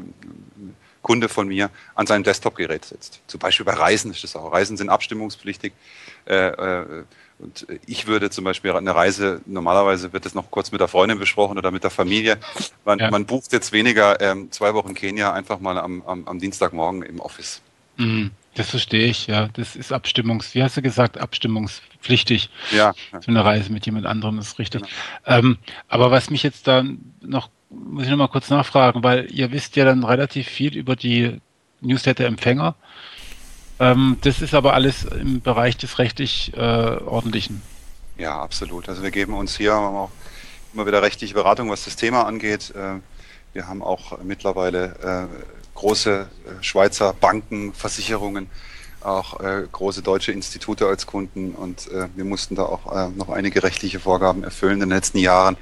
Kunde von mir an seinem Desktop-Gerät sitzt. Zum Beispiel bei Reisen ist das auch. Reisen sind abstimmungspflichtig. Äh, äh, und ich würde zum Beispiel eine Reise, normalerweise wird das noch kurz mit der Freundin besprochen oder mit der Familie. Man, ja. man bucht jetzt weniger ähm, zwei Wochen Kenia einfach mal am, am, am Dienstagmorgen im Office. Mhm. Das verstehe ich, ja. Das ist Abstimmungs, wie hast du gesagt, abstimmungspflichtig. Ja. So eine Reise mit jemand anderem ist richtig. Genau. Ähm, aber was mich jetzt dann noch, muss ich noch mal kurz nachfragen, weil ihr wisst ja dann relativ viel über die Newsletter-Empfänger. Ähm, das ist aber alles im Bereich des rechtlich äh, Ordentlichen. Ja, absolut. Also wir geben uns hier auch immer wieder rechtliche Beratung, was das Thema angeht. Äh, wir haben auch mittlerweile äh, große äh, Schweizer Banken, Versicherungen, auch große deutsche Institute als Kunden und wir mussten da auch noch einige rechtliche Vorgaben erfüllen in den letzten Jahren.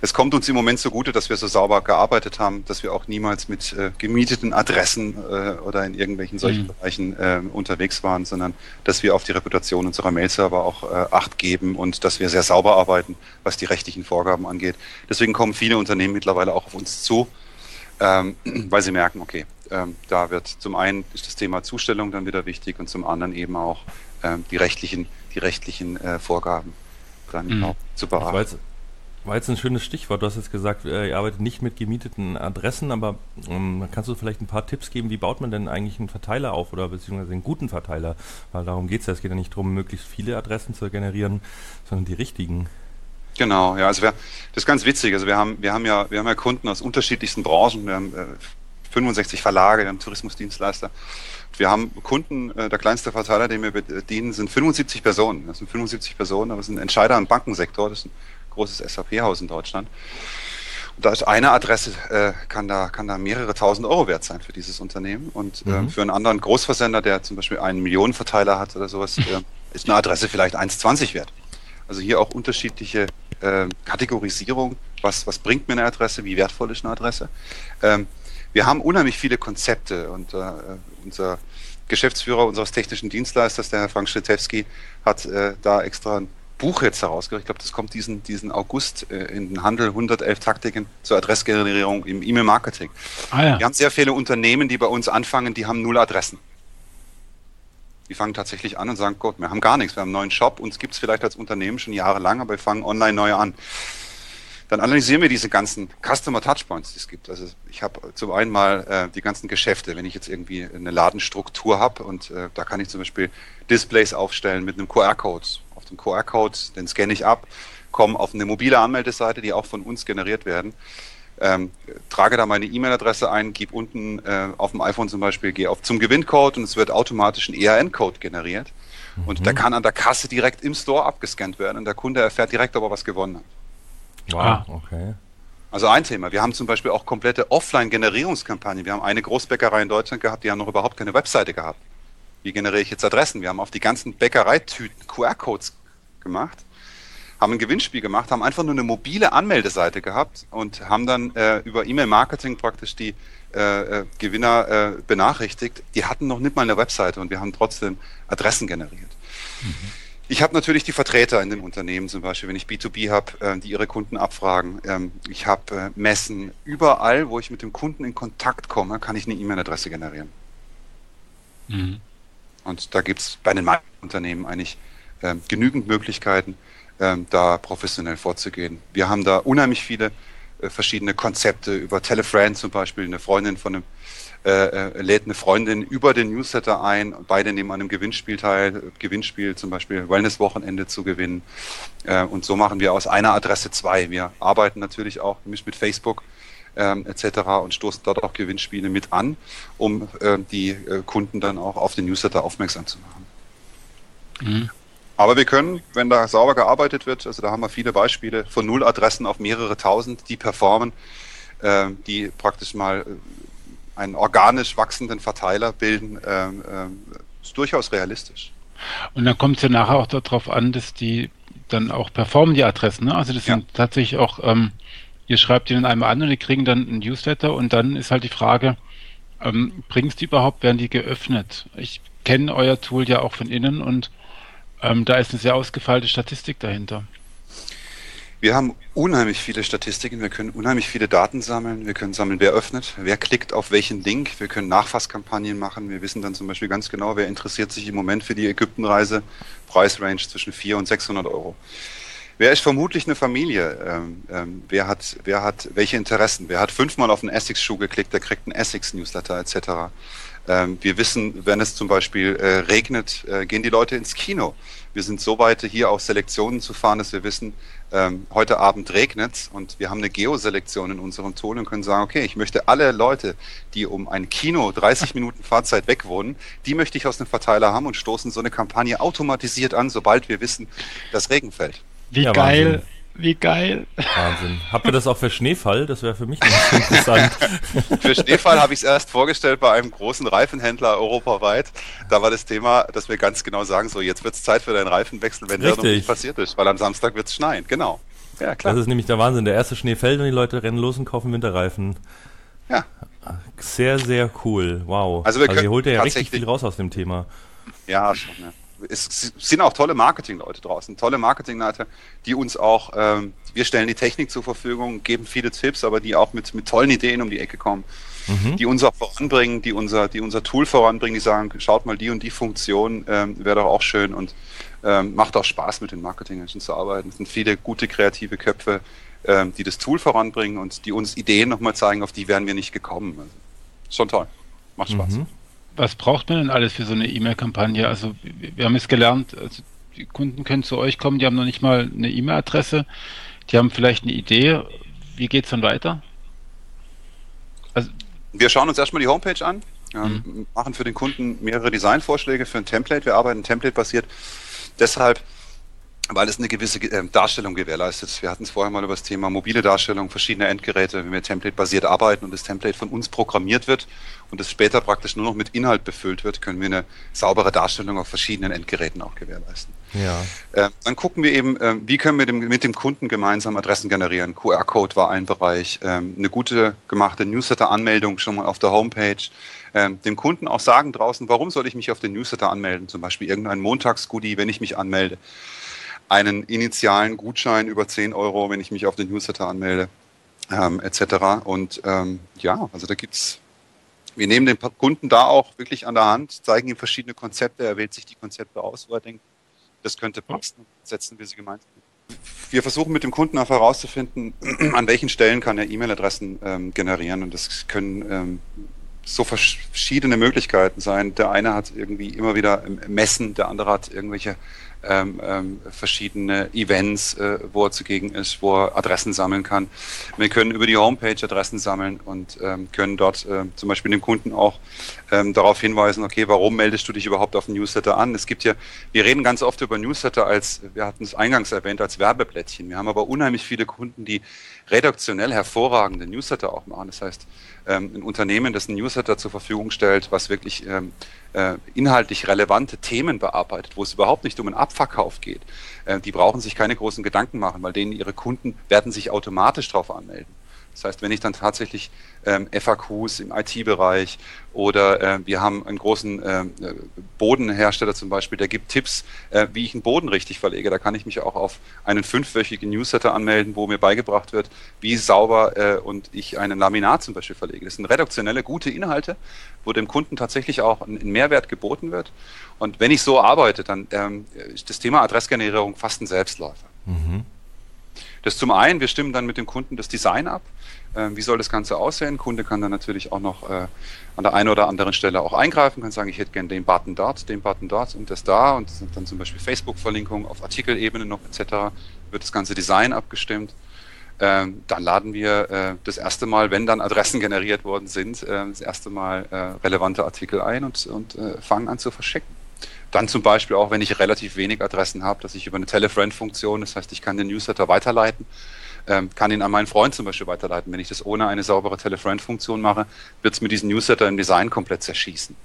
Es kommt uns im Moment so gute, dass wir so sauber gearbeitet haben, dass wir auch niemals mit äh, gemieteten Adressen äh, oder in irgendwelchen solchen mhm. Bereichen äh, unterwegs waren, sondern dass wir auf die Reputation unserer Mail-Server auch äh, Acht geben und dass wir sehr sauber arbeiten, was die rechtlichen Vorgaben angeht. Deswegen kommen viele Unternehmen mittlerweile auch auf uns zu ähm, weil sie merken, okay, ähm, da wird zum einen ist das Thema Zustellung dann wieder wichtig und zum anderen eben auch ähm, die rechtlichen, die rechtlichen äh, Vorgaben dann mhm. auch zu beachten. War jetzt, ein schönes Stichwort. Du hast jetzt gesagt, äh, ihr arbeitet nicht mit gemieteten Adressen, aber ähm, kannst du vielleicht ein paar Tipps geben, wie baut man denn eigentlich einen Verteiler auf oder beziehungsweise einen guten Verteiler? Weil darum geht es ja. Es geht ja nicht darum, möglichst viele Adressen zu generieren, sondern die richtigen. Genau, ja, also wir, das ist ganz witzig. Also wir haben, wir haben ja, wir haben ja Kunden aus unterschiedlichsten Branchen. Wir haben äh, 65 Verlage, wir haben Tourismusdienstleister. Wir haben Kunden, äh, der kleinste Verteiler, den wir bedienen, sind 75 Personen. Das sind 75 Personen, aber es sind Entscheider im Bankensektor. Das ein großes SAP-Haus in Deutschland. Und da ist eine Adresse, äh, kann, da, kann da mehrere tausend Euro wert sein für dieses Unternehmen. Und äh, mhm. für einen anderen Großversender, der zum Beispiel einen Millionenverteiler hat oder sowas, äh, ist eine Adresse vielleicht 1,20 wert. Also hier auch unterschiedliche äh, Kategorisierung. Was, was bringt mir eine Adresse? Wie wertvoll ist eine Adresse? Ähm, wir haben unheimlich viele Konzepte und äh, unser Geschäftsführer unseres technischen Dienstleisters, der Herr Frank Schlittewski, hat äh, da extra ein Buch jetzt herausgebracht. Ich glaube, das kommt diesen, diesen August äh, in den Handel, 111 Taktiken zur Adressgenerierung im E-Mail-Marketing. Ah, ja. Wir haben sehr viele Unternehmen, die bei uns anfangen, die haben null Adressen. Die fangen tatsächlich an und sagen, Gott, wir haben gar nichts, wir haben einen neuen Shop, uns gibt es vielleicht als Unternehmen schon jahrelang, aber wir fangen online neu an. Dann analysieren wir diese ganzen Customer Touchpoints, die es gibt. Also ich habe zum einen mal äh, die ganzen Geschäfte, wenn ich jetzt irgendwie eine Ladenstruktur habe und äh, da kann ich zum Beispiel Displays aufstellen mit einem QR-Code. Dem QR-Code, den scanne ich ab, komme auf eine mobile Anmeldeseite, die auch von uns generiert werden ähm, trage da meine E-Mail-Adresse ein, gebe unten äh, auf dem iPhone zum Beispiel, gehe auf zum Gewinncode und es wird automatisch ein ERN-Code generiert. Mhm. Und der kann an der Kasse direkt im Store abgescannt werden und der Kunde erfährt direkt, ob er was gewonnen hat. Wow, ah. okay. Also ein Thema. Wir haben zum Beispiel auch komplette Offline-Generierungskampagnen. Wir haben eine Großbäckerei in Deutschland gehabt, die haben noch überhaupt keine Webseite gehabt. Wie generiere ich jetzt Adressen? Wir haben auf die ganzen Bäckereitüten QR-Codes gemacht haben ein Gewinnspiel gemacht, haben einfach nur eine mobile Anmeldeseite gehabt und haben dann äh, über E-Mail-Marketing praktisch die äh, äh, Gewinner äh, benachrichtigt. Die hatten noch nicht mal eine Webseite und wir haben trotzdem Adressen generiert. Mhm. Ich habe natürlich die Vertreter in den Unternehmen, zum Beispiel, wenn ich B2B habe, äh, die ihre Kunden abfragen. Ähm, ich habe äh, Messen. Überall, wo ich mit dem Kunden in Kontakt komme, kann ich eine E-Mail-Adresse generieren. Mhm. Und da gibt es bei den meisten Unternehmen eigentlich äh, genügend Möglichkeiten, ähm, da professionell vorzugehen. Wir haben da unheimlich viele äh, verschiedene Konzepte über Telefriend zum Beispiel. Eine Freundin von einem äh, äh, lädt eine Freundin über den Newsletter ein. Beide nehmen an einem Gewinnspiel teil. Gewinnspiel zum Beispiel Wellness-Wochenende zu gewinnen. Äh, und so machen wir aus einer Adresse zwei. Wir arbeiten natürlich auch mit Facebook ähm, etc. und stoßen dort auch Gewinnspiele mit an, um äh, die äh, Kunden dann auch auf den Newsletter aufmerksam zu machen. Mhm. Aber wir können, wenn da sauber gearbeitet wird, also da haben wir viele Beispiele von Null-Adressen auf mehrere tausend, die performen, äh, die praktisch mal äh, einen organisch wachsenden Verteiler bilden, äh, äh, ist durchaus realistisch. Und dann kommt es ja nachher auch darauf an, dass die dann auch performen, die Adressen. Ne? Also das ja. sind tatsächlich auch, ähm, ihr schreibt dann einmal an und die kriegen dann ein Newsletter und dann ist halt die Frage, ähm, bringen es die überhaupt, werden die geöffnet? Ich kenne euer Tool ja auch von innen und ähm, da ist eine sehr ausgefeilte Statistik dahinter. Wir haben unheimlich viele Statistiken, wir können unheimlich viele Daten sammeln, wir können sammeln, wer öffnet, wer klickt auf welchen Link, wir können Nachfasskampagnen machen, wir wissen dann zum Beispiel ganz genau, wer interessiert sich im Moment für die Ägyptenreise, Preisrange zwischen 400 und 600 Euro. Wer ist vermutlich eine Familie? Ähm, ähm, wer, hat, wer hat welche Interessen? Wer hat fünfmal auf einen Essex-Schuh geklickt, der kriegt einen Essex-Newsletter etc. Ähm, wir wissen, wenn es zum Beispiel äh, regnet, äh, gehen die Leute ins Kino. Wir sind so weit, hier auch Selektionen zu fahren, dass wir wissen, ähm, heute Abend regnet und wir haben eine Geoselektion in unserem Tool und können sagen, okay, ich möchte alle Leute, die um ein Kino 30 Minuten Fahrzeit weg wohnen, die möchte ich aus dem Verteiler haben und stoßen so eine Kampagne automatisiert an, sobald wir wissen, dass Regen fällt. Wie ja, geil. Wahnsinn. Wie geil. Wahnsinn. Habt ihr das auch für Schneefall? Das wäre für mich nicht interessant. für Schneefall habe ich es erst vorgestellt bei einem großen Reifenhändler europaweit. Da war das Thema, dass wir ganz genau sagen, so jetzt wird es Zeit für deinen Reifenwechsel, wenn Richtig. der noch nicht passiert ist, weil am Samstag wird es schneien. Genau. Ja, klar. Das ist nämlich der Wahnsinn. Der erste Schnee fällt und die Leute rennen los und kaufen Winterreifen. Ja. Sehr, sehr cool. Wow. Also, wir also ihr holt ja richtig viel raus aus dem Thema. Ja, schon. Ja es sind auch tolle Marketingleute draußen, tolle Marketingleute, die uns auch, ähm, wir stellen die Technik zur Verfügung, geben viele Tipps, aber die auch mit, mit tollen Ideen um die Ecke kommen, mhm. die uns auch voranbringen, die unser, die unser Tool voranbringen, die sagen, schaut mal die und die Funktion, ähm, wäre doch auch schön und ähm, macht auch Spaß mit den Marketingmenschen zu arbeiten. Es sind viele gute kreative Köpfe, ähm, die das Tool voranbringen und die uns Ideen nochmal zeigen, auf die wären wir nicht gekommen. Also, schon toll. Macht Spaß. Mhm was braucht man denn alles für so eine E-Mail-Kampagne? Also wir haben jetzt gelernt, also die Kunden können zu euch kommen, die haben noch nicht mal eine E-Mail-Adresse, die haben vielleicht eine Idee. Wie geht es dann weiter? Also, wir schauen uns erstmal die Homepage an, mhm. machen für den Kunden mehrere Designvorschläge für ein Template. Wir arbeiten template-basiert. Deshalb weil es eine gewisse äh, Darstellung gewährleistet. Wir hatten es vorher mal über das Thema mobile Darstellung verschiedener Endgeräte, wenn wir template-basiert arbeiten und das Template von uns programmiert wird und es später praktisch nur noch mit Inhalt befüllt wird, können wir eine saubere Darstellung auf verschiedenen Endgeräten auch gewährleisten. Ja. Äh, dann gucken wir eben, äh, wie können wir dem, mit dem Kunden gemeinsam Adressen generieren. QR-Code war ein Bereich, ähm, eine gute gemachte Newsletter-Anmeldung schon mal auf der Homepage. Ähm, dem Kunden auch sagen draußen, warum soll ich mich auf den Newsletter anmelden? Zum Beispiel irgendein Montagsgoodie, wenn ich mich anmelde einen initialen Gutschein über 10 Euro, wenn ich mich auf den Newsletter anmelde, ähm, etc. Und ähm, ja, also da gibt's, wir nehmen den Kunden da auch wirklich an der Hand, zeigen ihm verschiedene Konzepte, er wählt sich die Konzepte aus, wo er denkt, das könnte passen, setzen wir sie gemeinsam. Wir versuchen mit dem Kunden auch herauszufinden, an welchen Stellen kann er E-Mail-Adressen ähm, generieren und das können ähm, so verschiedene Möglichkeiten sein. Der eine hat irgendwie immer wieder Messen, der andere hat irgendwelche ähm, ähm, verschiedene Events, äh, wo er zugegen ist, wo er Adressen sammeln kann. Wir können über die Homepage Adressen sammeln und ähm, können dort äh, zum Beispiel dem Kunden auch ähm, darauf hinweisen, okay, warum meldest du dich überhaupt auf ein Newsletter an? Es gibt ja, wir reden ganz oft über Newsletter als, wir hatten es eingangs erwähnt, als Werbeplättchen. Wir haben aber unheimlich viele Kunden, die redaktionell hervorragende Newsletter auch machen. Das heißt, ähm, ein Unternehmen, das ein Newsletter zur Verfügung stellt, was wirklich ähm, äh, inhaltlich relevante Themen bearbeitet, wo es überhaupt nicht um einen Abverkauf geht, äh, die brauchen sich keine großen Gedanken machen, weil denen ihre Kunden werden sich automatisch darauf anmelden. Das heißt, wenn ich dann tatsächlich ähm, FAQs im IT-Bereich oder äh, wir haben einen großen äh, Bodenhersteller zum Beispiel, der gibt Tipps, äh, wie ich einen Boden richtig verlege. Da kann ich mich auch auf einen fünfwöchigen Newsletter anmelden, wo mir beigebracht wird, wie sauber äh, und ich einen Laminat zum Beispiel verlege. Das sind redaktionelle, gute Inhalte, wo dem Kunden tatsächlich auch ein Mehrwert geboten wird. Und wenn ich so arbeite, dann ähm, ist das Thema Adressgenerierung fast ein Selbstläufer. Mhm. Das zum einen, wir stimmen dann mit dem Kunden das Design ab. Äh, wie soll das Ganze aussehen? Kunde kann dann natürlich auch noch äh, an der einen oder anderen Stelle auch eingreifen, kann sagen, ich hätte gerne den Button dort, den Button dort und das da und das dann zum Beispiel Facebook-Verlinkungen auf Artikelebene noch etc. Wird das ganze Design abgestimmt. Ähm, dann laden wir äh, das erste Mal, wenn dann Adressen generiert worden sind, äh, das erste Mal äh, relevante Artikel ein und, und äh, fangen an zu verschicken. Dann zum Beispiel auch, wenn ich relativ wenig Adressen habe, dass ich über eine Telefriend-Funktion, das heißt, ich kann den Newsletter weiterleiten, ähm, kann ihn an meinen Freund zum Beispiel weiterleiten. Wenn ich das ohne eine saubere Telefriend-Funktion mache, wird es mit diesem Newsletter im Design komplett zerschießen.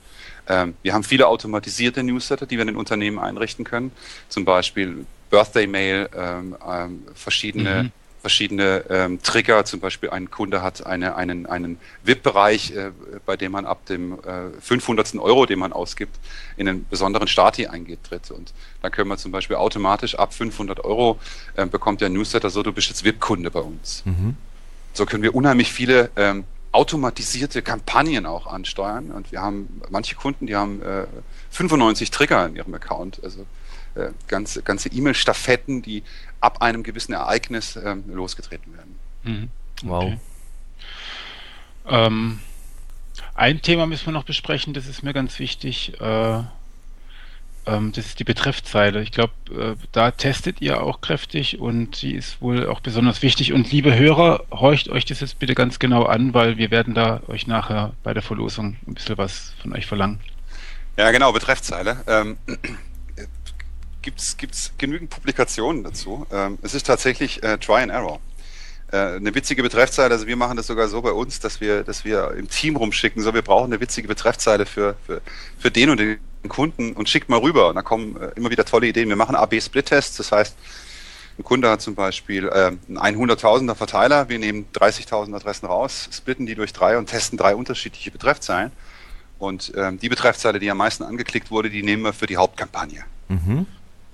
Ähm, wir haben viele automatisierte Newsletter, die wir in den Unternehmen einrichten können. Zum Beispiel Birthday Mail, ähm, ähm, verschiedene mhm. Verschiedene ähm, Trigger, zum Beispiel ein Kunde hat eine, einen, einen VIP-Bereich, äh, bei dem man ab dem äh, 500. Euro, den man ausgibt, in einen besonderen Stati eingetritt. Und da können wir zum Beispiel automatisch ab 500 Euro äh, bekommt der Newsletter so, du bist jetzt VIP-Kunde bei uns. Mhm. So können wir unheimlich viele ähm, automatisierte Kampagnen auch ansteuern. Und wir haben manche Kunden, die haben äh, 95 Trigger in ihrem Account. Also äh, ganze, ganze E-Mail-Staffetten, die ab einem gewissen Ereignis ähm, losgetreten werden. Mhm. Wow. Okay. Ähm, ein Thema müssen wir noch besprechen, das ist mir ganz wichtig. Äh, ähm, das ist die Betreffzeile. Ich glaube, äh, da testet ihr auch kräftig und die ist wohl auch besonders wichtig. Und liebe Hörer, horcht euch das jetzt bitte ganz genau an, weil wir werden da euch nachher bei der Verlosung ein bisschen was von euch verlangen. Ja, genau, Betreffzeile. Ähm, gibt es genügend Publikationen dazu. Ähm, es ist tatsächlich äh, Try and Error. Äh, eine witzige Betreffzeile, also wir machen das sogar so bei uns, dass wir, dass wir im Team rumschicken, so wir brauchen eine witzige Betreffzeile für, für, für den und den Kunden und schickt mal rüber. Und da kommen äh, immer wieder tolle Ideen. Wir machen AB-Split-Tests, das heißt, ein Kunde hat zum Beispiel äh, einen 100.000er Verteiler, wir nehmen 30.000 Adressen raus, splitten die durch drei und testen drei unterschiedliche Betreffzeilen. Und ähm, die Betreffzeile, die am meisten angeklickt wurde, die nehmen wir für die Hauptkampagne. Mhm.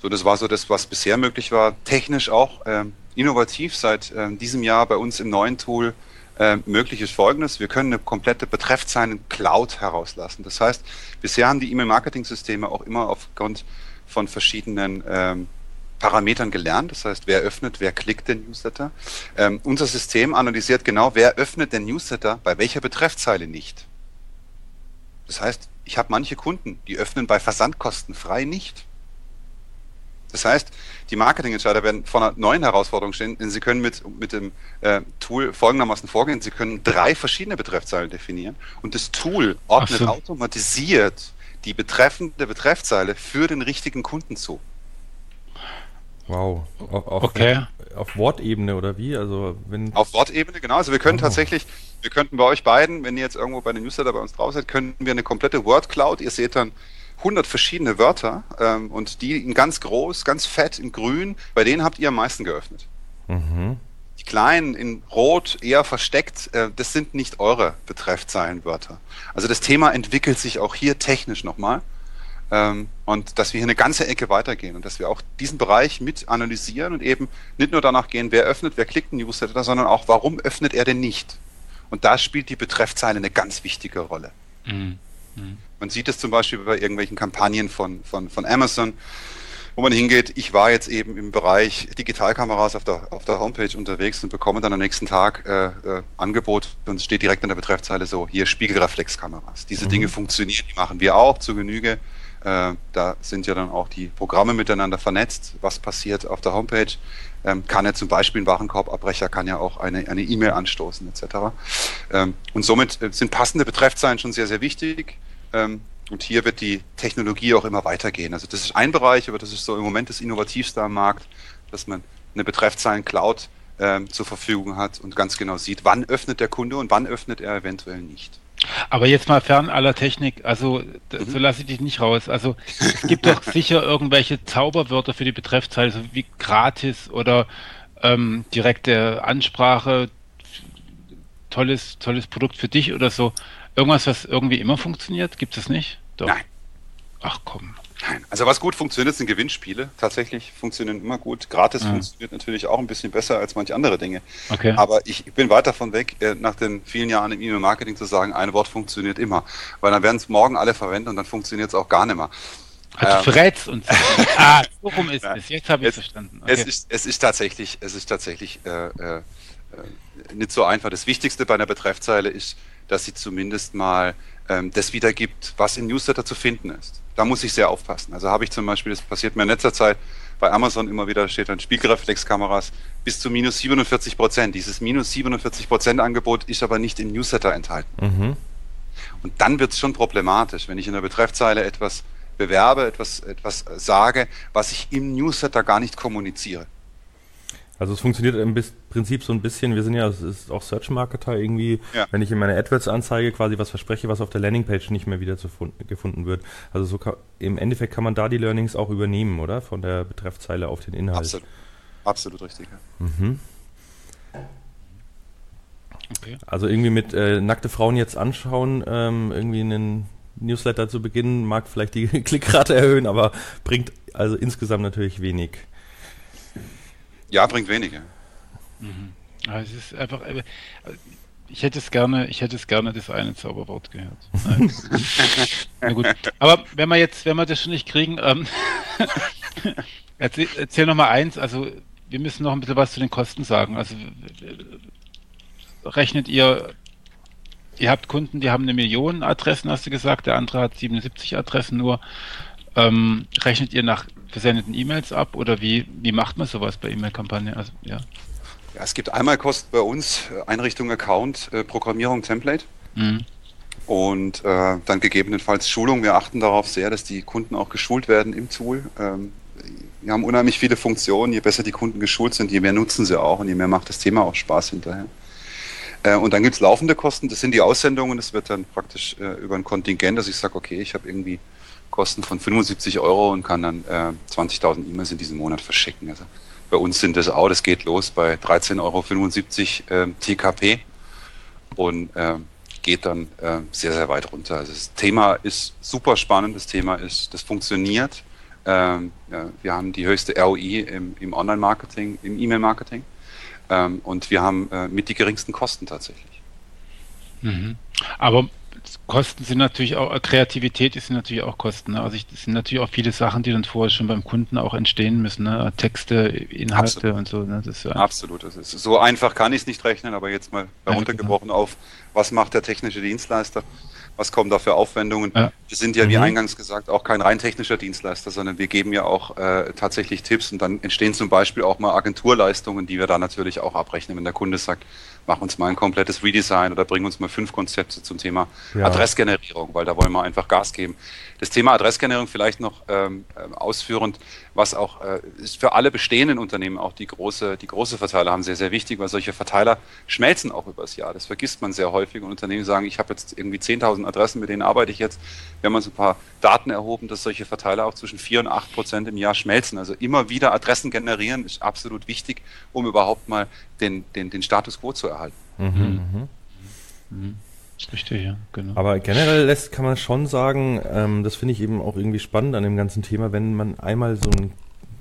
So, das war so das, was bisher möglich war. Technisch auch ähm, innovativ seit ähm, diesem Jahr bei uns im neuen Tool äh, möglich ist folgendes. Wir können eine komplette Betreffzeilen-Cloud herauslassen. Das heißt, bisher haben die E-Mail-Marketing-Systeme auch immer aufgrund von verschiedenen ähm, Parametern gelernt. Das heißt, wer öffnet, wer klickt den Newsletter. Ähm, unser System analysiert genau, wer öffnet den Newsletter bei welcher Betreffzeile nicht. Das heißt, ich habe manche Kunden, die öffnen bei Versandkosten frei nicht. Das heißt, die Marketingentscheider werden vor einer neuen Herausforderung stehen, denn sie können mit, mit dem äh, Tool folgendermaßen vorgehen. Sie können drei verschiedene Betreffzeilen definieren und das Tool ordnet so. automatisiert die betreffende Betreffzeile für den richtigen Kunden zu. Wow. Auf, auf, okay. auf Wortebene oder wie? Also wenn auf Wortebene, genau. Also wir können oh. tatsächlich, wir könnten bei euch beiden, wenn ihr jetzt irgendwo bei den Newsletter bei uns drauf seid, könnten wir eine komplette Word Cloud, ihr seht dann 100 verschiedene Wörter ähm, und die in ganz groß, ganz fett, in grün, bei denen habt ihr am meisten geöffnet. Mhm. Die kleinen in rot, eher versteckt, äh, das sind nicht eure Betreffzeilenwörter. Also das Thema entwickelt sich auch hier technisch nochmal. Ähm, und dass wir hier eine ganze Ecke weitergehen und dass wir auch diesen Bereich mit analysieren und eben nicht nur danach gehen, wer öffnet, wer klickt einen Newsletter, sondern auch, warum öffnet er denn nicht? Und da spielt die Betreffzeile eine ganz wichtige Rolle. Mhm. Mhm. Man sieht es zum Beispiel bei irgendwelchen Kampagnen von, von, von Amazon, wo man hingeht. Ich war jetzt eben im Bereich Digitalkameras auf der, auf der Homepage unterwegs und bekomme dann am nächsten Tag äh, äh, Angebot und es steht direkt an der Betreffzeile so, hier Spiegelreflexkameras. Diese mhm. Dinge funktionieren, die machen wir auch zu Genüge. Äh, da sind ja dann auch die Programme miteinander vernetzt. Was passiert auf der Homepage? Ähm, kann ja zum Beispiel ein Warenkorbabbrecher, kann ja auch eine eine E-Mail anstoßen etc. Ähm, und somit äh, sind passende Betreffzeilen schon sehr, sehr wichtig. Ähm, und hier wird die Technologie auch immer weitergehen. Also das ist ein Bereich, aber das ist so im Moment das Innovativste am Markt, dass man eine Betreffzeilen-Cloud ähm, zur Verfügung hat und ganz genau sieht, wann öffnet der Kunde und wann öffnet er eventuell nicht. Aber jetzt mal fern aller Technik, also mhm. so lasse ich dich nicht raus. Also es gibt doch sicher irgendwelche Zauberwörter für die Betreffzeile, so wie gratis oder ähm, direkte Ansprache, tolles, tolles Produkt für dich oder so. Irgendwas, was irgendwie immer funktioniert? Gibt es nicht? Doch. Nein. Ach komm. Nein. Also was gut funktioniert, sind Gewinnspiele. Tatsächlich funktionieren immer gut. Gratis ja. funktioniert natürlich auch ein bisschen besser als manche andere Dinge. Okay. Aber ich bin weit davon weg, äh, nach den vielen Jahren im E-Mail-Marketing zu sagen, ein Wort funktioniert immer. Weil dann werden es morgen alle verwenden und dann funktioniert es auch gar nicht mehr. Also ähm, verrätst uns. ah, so rum ist es. Jetzt habe ich es verstanden. Okay. Es, ist, es ist tatsächlich, es ist tatsächlich äh, äh, nicht so einfach. Das Wichtigste bei einer Betreffzeile ist, dass sie zumindest mal ähm, das wiedergibt, was im Newsletter zu finden ist. Da muss ich sehr aufpassen. Also habe ich zum Beispiel, das passiert mir in letzter Zeit, bei Amazon immer wieder steht dann Spiegelreflexkameras bis zu minus 47 Prozent. Dieses minus 47 Prozent Angebot ist aber nicht im Newsletter enthalten. Mhm. Und dann wird es schon problematisch, wenn ich in der Betreffzeile etwas bewerbe, etwas, etwas sage, was ich im Newsletter gar nicht kommuniziere. Also es funktioniert im Prinzip so ein bisschen, wir sind ja, es ist auch Search Marketer irgendwie, ja. wenn ich in meiner AdWords-Anzeige quasi was verspreche, was auf der Landingpage nicht mehr wieder zu, gefunden wird. Also so kann, im Endeffekt kann man da die Learnings auch übernehmen, oder? Von der Betreffzeile auf den Inhalt. Absolut, Absolut richtig. Ja. Mhm. Okay. Also irgendwie mit äh, nackte Frauen jetzt anschauen, ähm, irgendwie einen Newsletter zu beginnen, mag vielleicht die Klickrate erhöhen, aber bringt also insgesamt natürlich wenig. Ja, bringt weniger. Mhm. Ja, es ist einfach, ich hätte es gerne, ich hätte es gerne das eine Zauberwort gehört. Na gut. Aber wenn wir jetzt, wenn wir das schon nicht kriegen, ähm, erzähl, erzähl noch mal eins, also wir müssen noch ein bisschen was zu den Kosten sagen. Also rechnet ihr, ihr habt Kunden, die haben eine Million Adressen, hast du gesagt, der andere hat 77 Adressen nur. Ähm, rechnet ihr nach versendeten E-Mails ab oder wie, wie macht man sowas bei E-Mail-Kampagnen? Also, ja. Ja, es gibt einmal Kosten bei uns, äh, Einrichtung Account, äh, Programmierung Template. Mhm. Und äh, dann gegebenenfalls Schulung. Wir achten darauf sehr, dass die Kunden auch geschult werden im Tool. Ähm, wir haben unheimlich viele Funktionen. Je besser die Kunden geschult sind, je mehr nutzen sie auch und je mehr macht das Thema auch Spaß hinterher. Äh, und dann gibt es laufende Kosten. Das sind die Aussendungen. Das wird dann praktisch äh, über ein Kontingent, dass ich sage, okay, ich habe irgendwie Kosten von 75 Euro und kann dann äh, 20.000 E-Mails in diesem Monat verschicken. Also bei uns sind das auch, das geht los bei 13,75 Euro äh, TKP und äh, geht dann äh, sehr, sehr weit runter. Also das Thema ist super spannend, das Thema ist, das funktioniert. Ähm, ja, wir haben die höchste ROI im, im Online-Marketing, im E-Mail-Marketing ähm, und wir haben äh, mit die geringsten Kosten tatsächlich. Mhm. Aber Kosten sind natürlich auch, Kreativität ist natürlich auch Kosten. Ne? Also es sind natürlich auch viele Sachen, die dann vorher schon beim Kunden auch entstehen müssen. Ne? Texte, Inhalte Absolut. und so. Ne? Das ja Absolut. Das ist, so einfach kann ich es nicht rechnen, aber jetzt mal heruntergebrochen genau. auf, was macht der technische Dienstleister? Was kommen da für Aufwendungen? Ja. Wir sind ja, mhm. wie eingangs gesagt, auch kein rein technischer Dienstleister, sondern wir geben ja auch äh, tatsächlich Tipps und dann entstehen zum Beispiel auch mal Agenturleistungen, die wir da natürlich auch abrechnen, wenn der Kunde sagt, mach uns mal ein komplettes Redesign oder bring uns mal fünf Konzepte zum Thema ja. Adressgenerierung, weil da wollen wir einfach Gas geben. Das Thema Adressgenerierung vielleicht noch ähm, ähm, ausführend, was auch äh, ist für alle bestehenden Unternehmen, auch die große, die große Verteiler haben sehr, sehr wichtig, weil solche Verteiler schmelzen auch übers Jahr. Das vergisst man sehr häufig und Unternehmen sagen, ich habe jetzt irgendwie 10.000 Adressen, mit denen arbeite ich jetzt. Wir haben uns ein paar Daten erhoben, dass solche Verteiler auch zwischen 4 und 8 Prozent im Jahr schmelzen. Also immer wieder Adressen generieren ist absolut wichtig, um überhaupt mal den, den, den Status quo zu erhalten. Mhm. Mhm. Mhm. Richtig, ja, genau. Aber generell lässt, kann man schon sagen, ähm, das finde ich eben auch irgendwie spannend an dem ganzen Thema, wenn man einmal so einen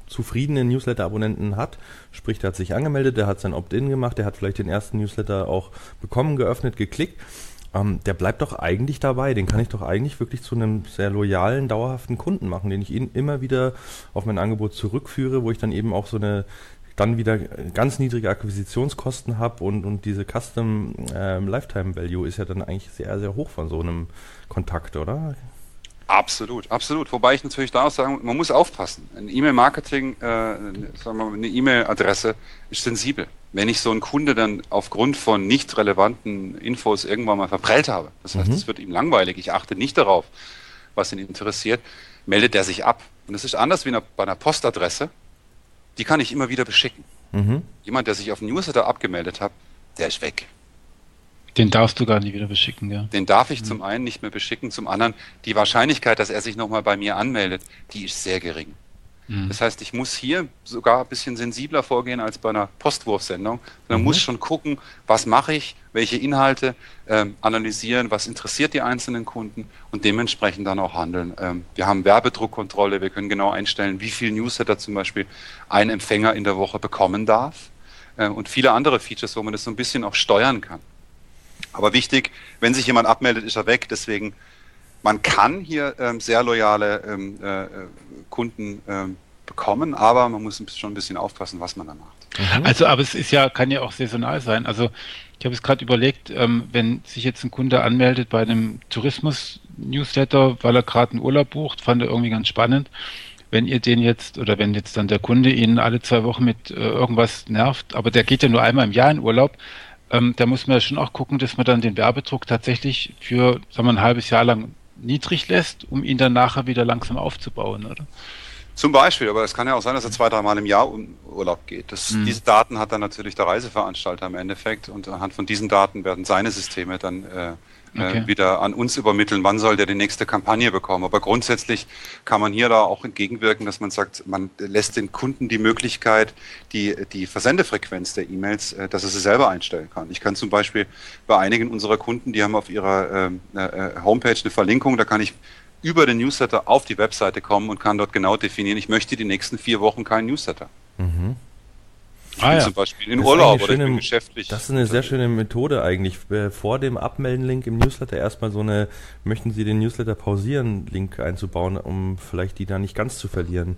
zufriedenen Newsletter-Abonnenten hat, sprich, der hat sich angemeldet, der hat sein Opt-in gemacht, der hat vielleicht den ersten Newsletter auch bekommen, geöffnet, geklickt, ähm, der bleibt doch eigentlich dabei. Den kann ich doch eigentlich wirklich zu einem sehr loyalen, dauerhaften Kunden machen, den ich ihn immer wieder auf mein Angebot zurückführe, wo ich dann eben auch so eine dann wieder ganz niedrige Akquisitionskosten habe und, und diese Custom ähm, Lifetime Value ist ja dann eigentlich sehr, sehr hoch von so einem Kontakt, oder? Absolut, absolut. Wobei ich natürlich da auch sagen, man muss aufpassen. Ein E-Mail-Marketing, äh, sagen wir mal, eine E-Mail-Adresse ist sensibel. Wenn ich so einen Kunde dann aufgrund von nicht relevanten Infos irgendwann mal verprellt habe, das heißt, mhm. es wird ihm langweilig, ich achte nicht darauf, was ihn interessiert, meldet er sich ab. Und das ist anders wie bei einer Postadresse die kann ich immer wieder beschicken. Mhm. Jemand, der sich auf den Newsletter abgemeldet hat, der ist weg. Den darfst du gar nicht wieder beschicken, ja. Den darf ich mhm. zum einen nicht mehr beschicken, zum anderen die Wahrscheinlichkeit, dass er sich nochmal bei mir anmeldet, die ist sehr gering. Mhm. Das heißt, ich muss hier sogar ein bisschen sensibler vorgehen als bei einer Postwurfsendung. Man mhm. muss schon gucken, was mache ich, welche Inhalte ähm, analysieren, was interessiert die einzelnen Kunden und dementsprechend dann auch handeln. Ähm, wir haben Werbedruckkontrolle, wir können genau einstellen, wie viel Newsletter zum Beispiel ein Empfänger in der Woche bekommen darf äh, und viele andere Features, wo man das so ein bisschen auch steuern kann. Aber wichtig, wenn sich jemand abmeldet, ist er weg. Deswegen man kann hier ähm, sehr loyale ähm, äh, Kunden ähm, bekommen, aber man muss schon ein bisschen aufpassen, was man da macht. Mhm. Also, aber es ist ja, kann ja auch saisonal sein. Also ich habe es gerade überlegt, ähm, wenn sich jetzt ein Kunde anmeldet bei einem Tourismus-Newsletter, weil er gerade einen Urlaub bucht, fand er irgendwie ganz spannend. Wenn ihr den jetzt oder wenn jetzt dann der Kunde ihn alle zwei Wochen mit äh, irgendwas nervt, aber der geht ja nur einmal im Jahr in Urlaub, ähm, da muss man ja schon auch gucken, dass man dann den Werbedruck tatsächlich für, sagen wir, ein halbes Jahr lang niedrig lässt, um ihn dann nachher wieder langsam aufzubauen, oder? Zum Beispiel, aber es kann ja auch sein, dass er zwei, dreimal im Jahr in Urlaub geht. Das, mhm. Diese Daten hat dann natürlich der Reiseveranstalter im Endeffekt und anhand von diesen Daten werden seine Systeme dann äh, äh, okay. wieder an uns übermitteln, wann soll der die nächste Kampagne bekommen. Aber grundsätzlich kann man hier da auch entgegenwirken, dass man sagt, man lässt den Kunden die Möglichkeit, die, die Versendefrequenz der E-Mails, äh, dass er sie selber einstellen kann. Ich kann zum Beispiel bei einigen unserer Kunden, die haben auf ihrer äh, äh, Homepage eine Verlinkung, da kann ich über den Newsletter auf die Webseite kommen und kann dort genau definieren, ich möchte die nächsten vier Wochen keinen Newsletter. Mhm. Ich ah, bin ja. zum Beispiel in das Urlaub oder schöne, geschäftlich. Das ist eine sehr schöne Methode eigentlich. Äh, vor dem Abmelden-Link im Newsletter erstmal so eine, möchten Sie den Newsletter pausieren-Link einzubauen, um vielleicht die da nicht ganz zu verlieren.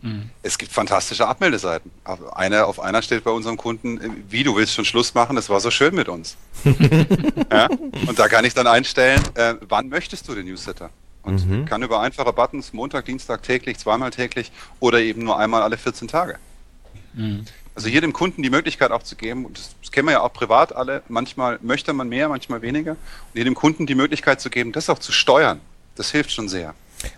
Mhm. Es gibt fantastische Abmeldeseiten. Eine, auf einer steht bei unserem Kunden, äh, wie du willst schon Schluss machen, das war so schön mit uns. ja? Und da kann ich dann einstellen, äh, wann möchtest du den Newsletter? Und mhm. kann über einfache Buttons Montag, Dienstag täglich, zweimal täglich oder eben nur einmal alle 14 Tage. Mhm. Also hier dem Kunden die Möglichkeit auch zu geben, das, das kennen wir ja auch privat alle, manchmal möchte man mehr, manchmal weniger, und hier dem Kunden die Möglichkeit zu geben, das auch zu steuern, das hilft schon sehr.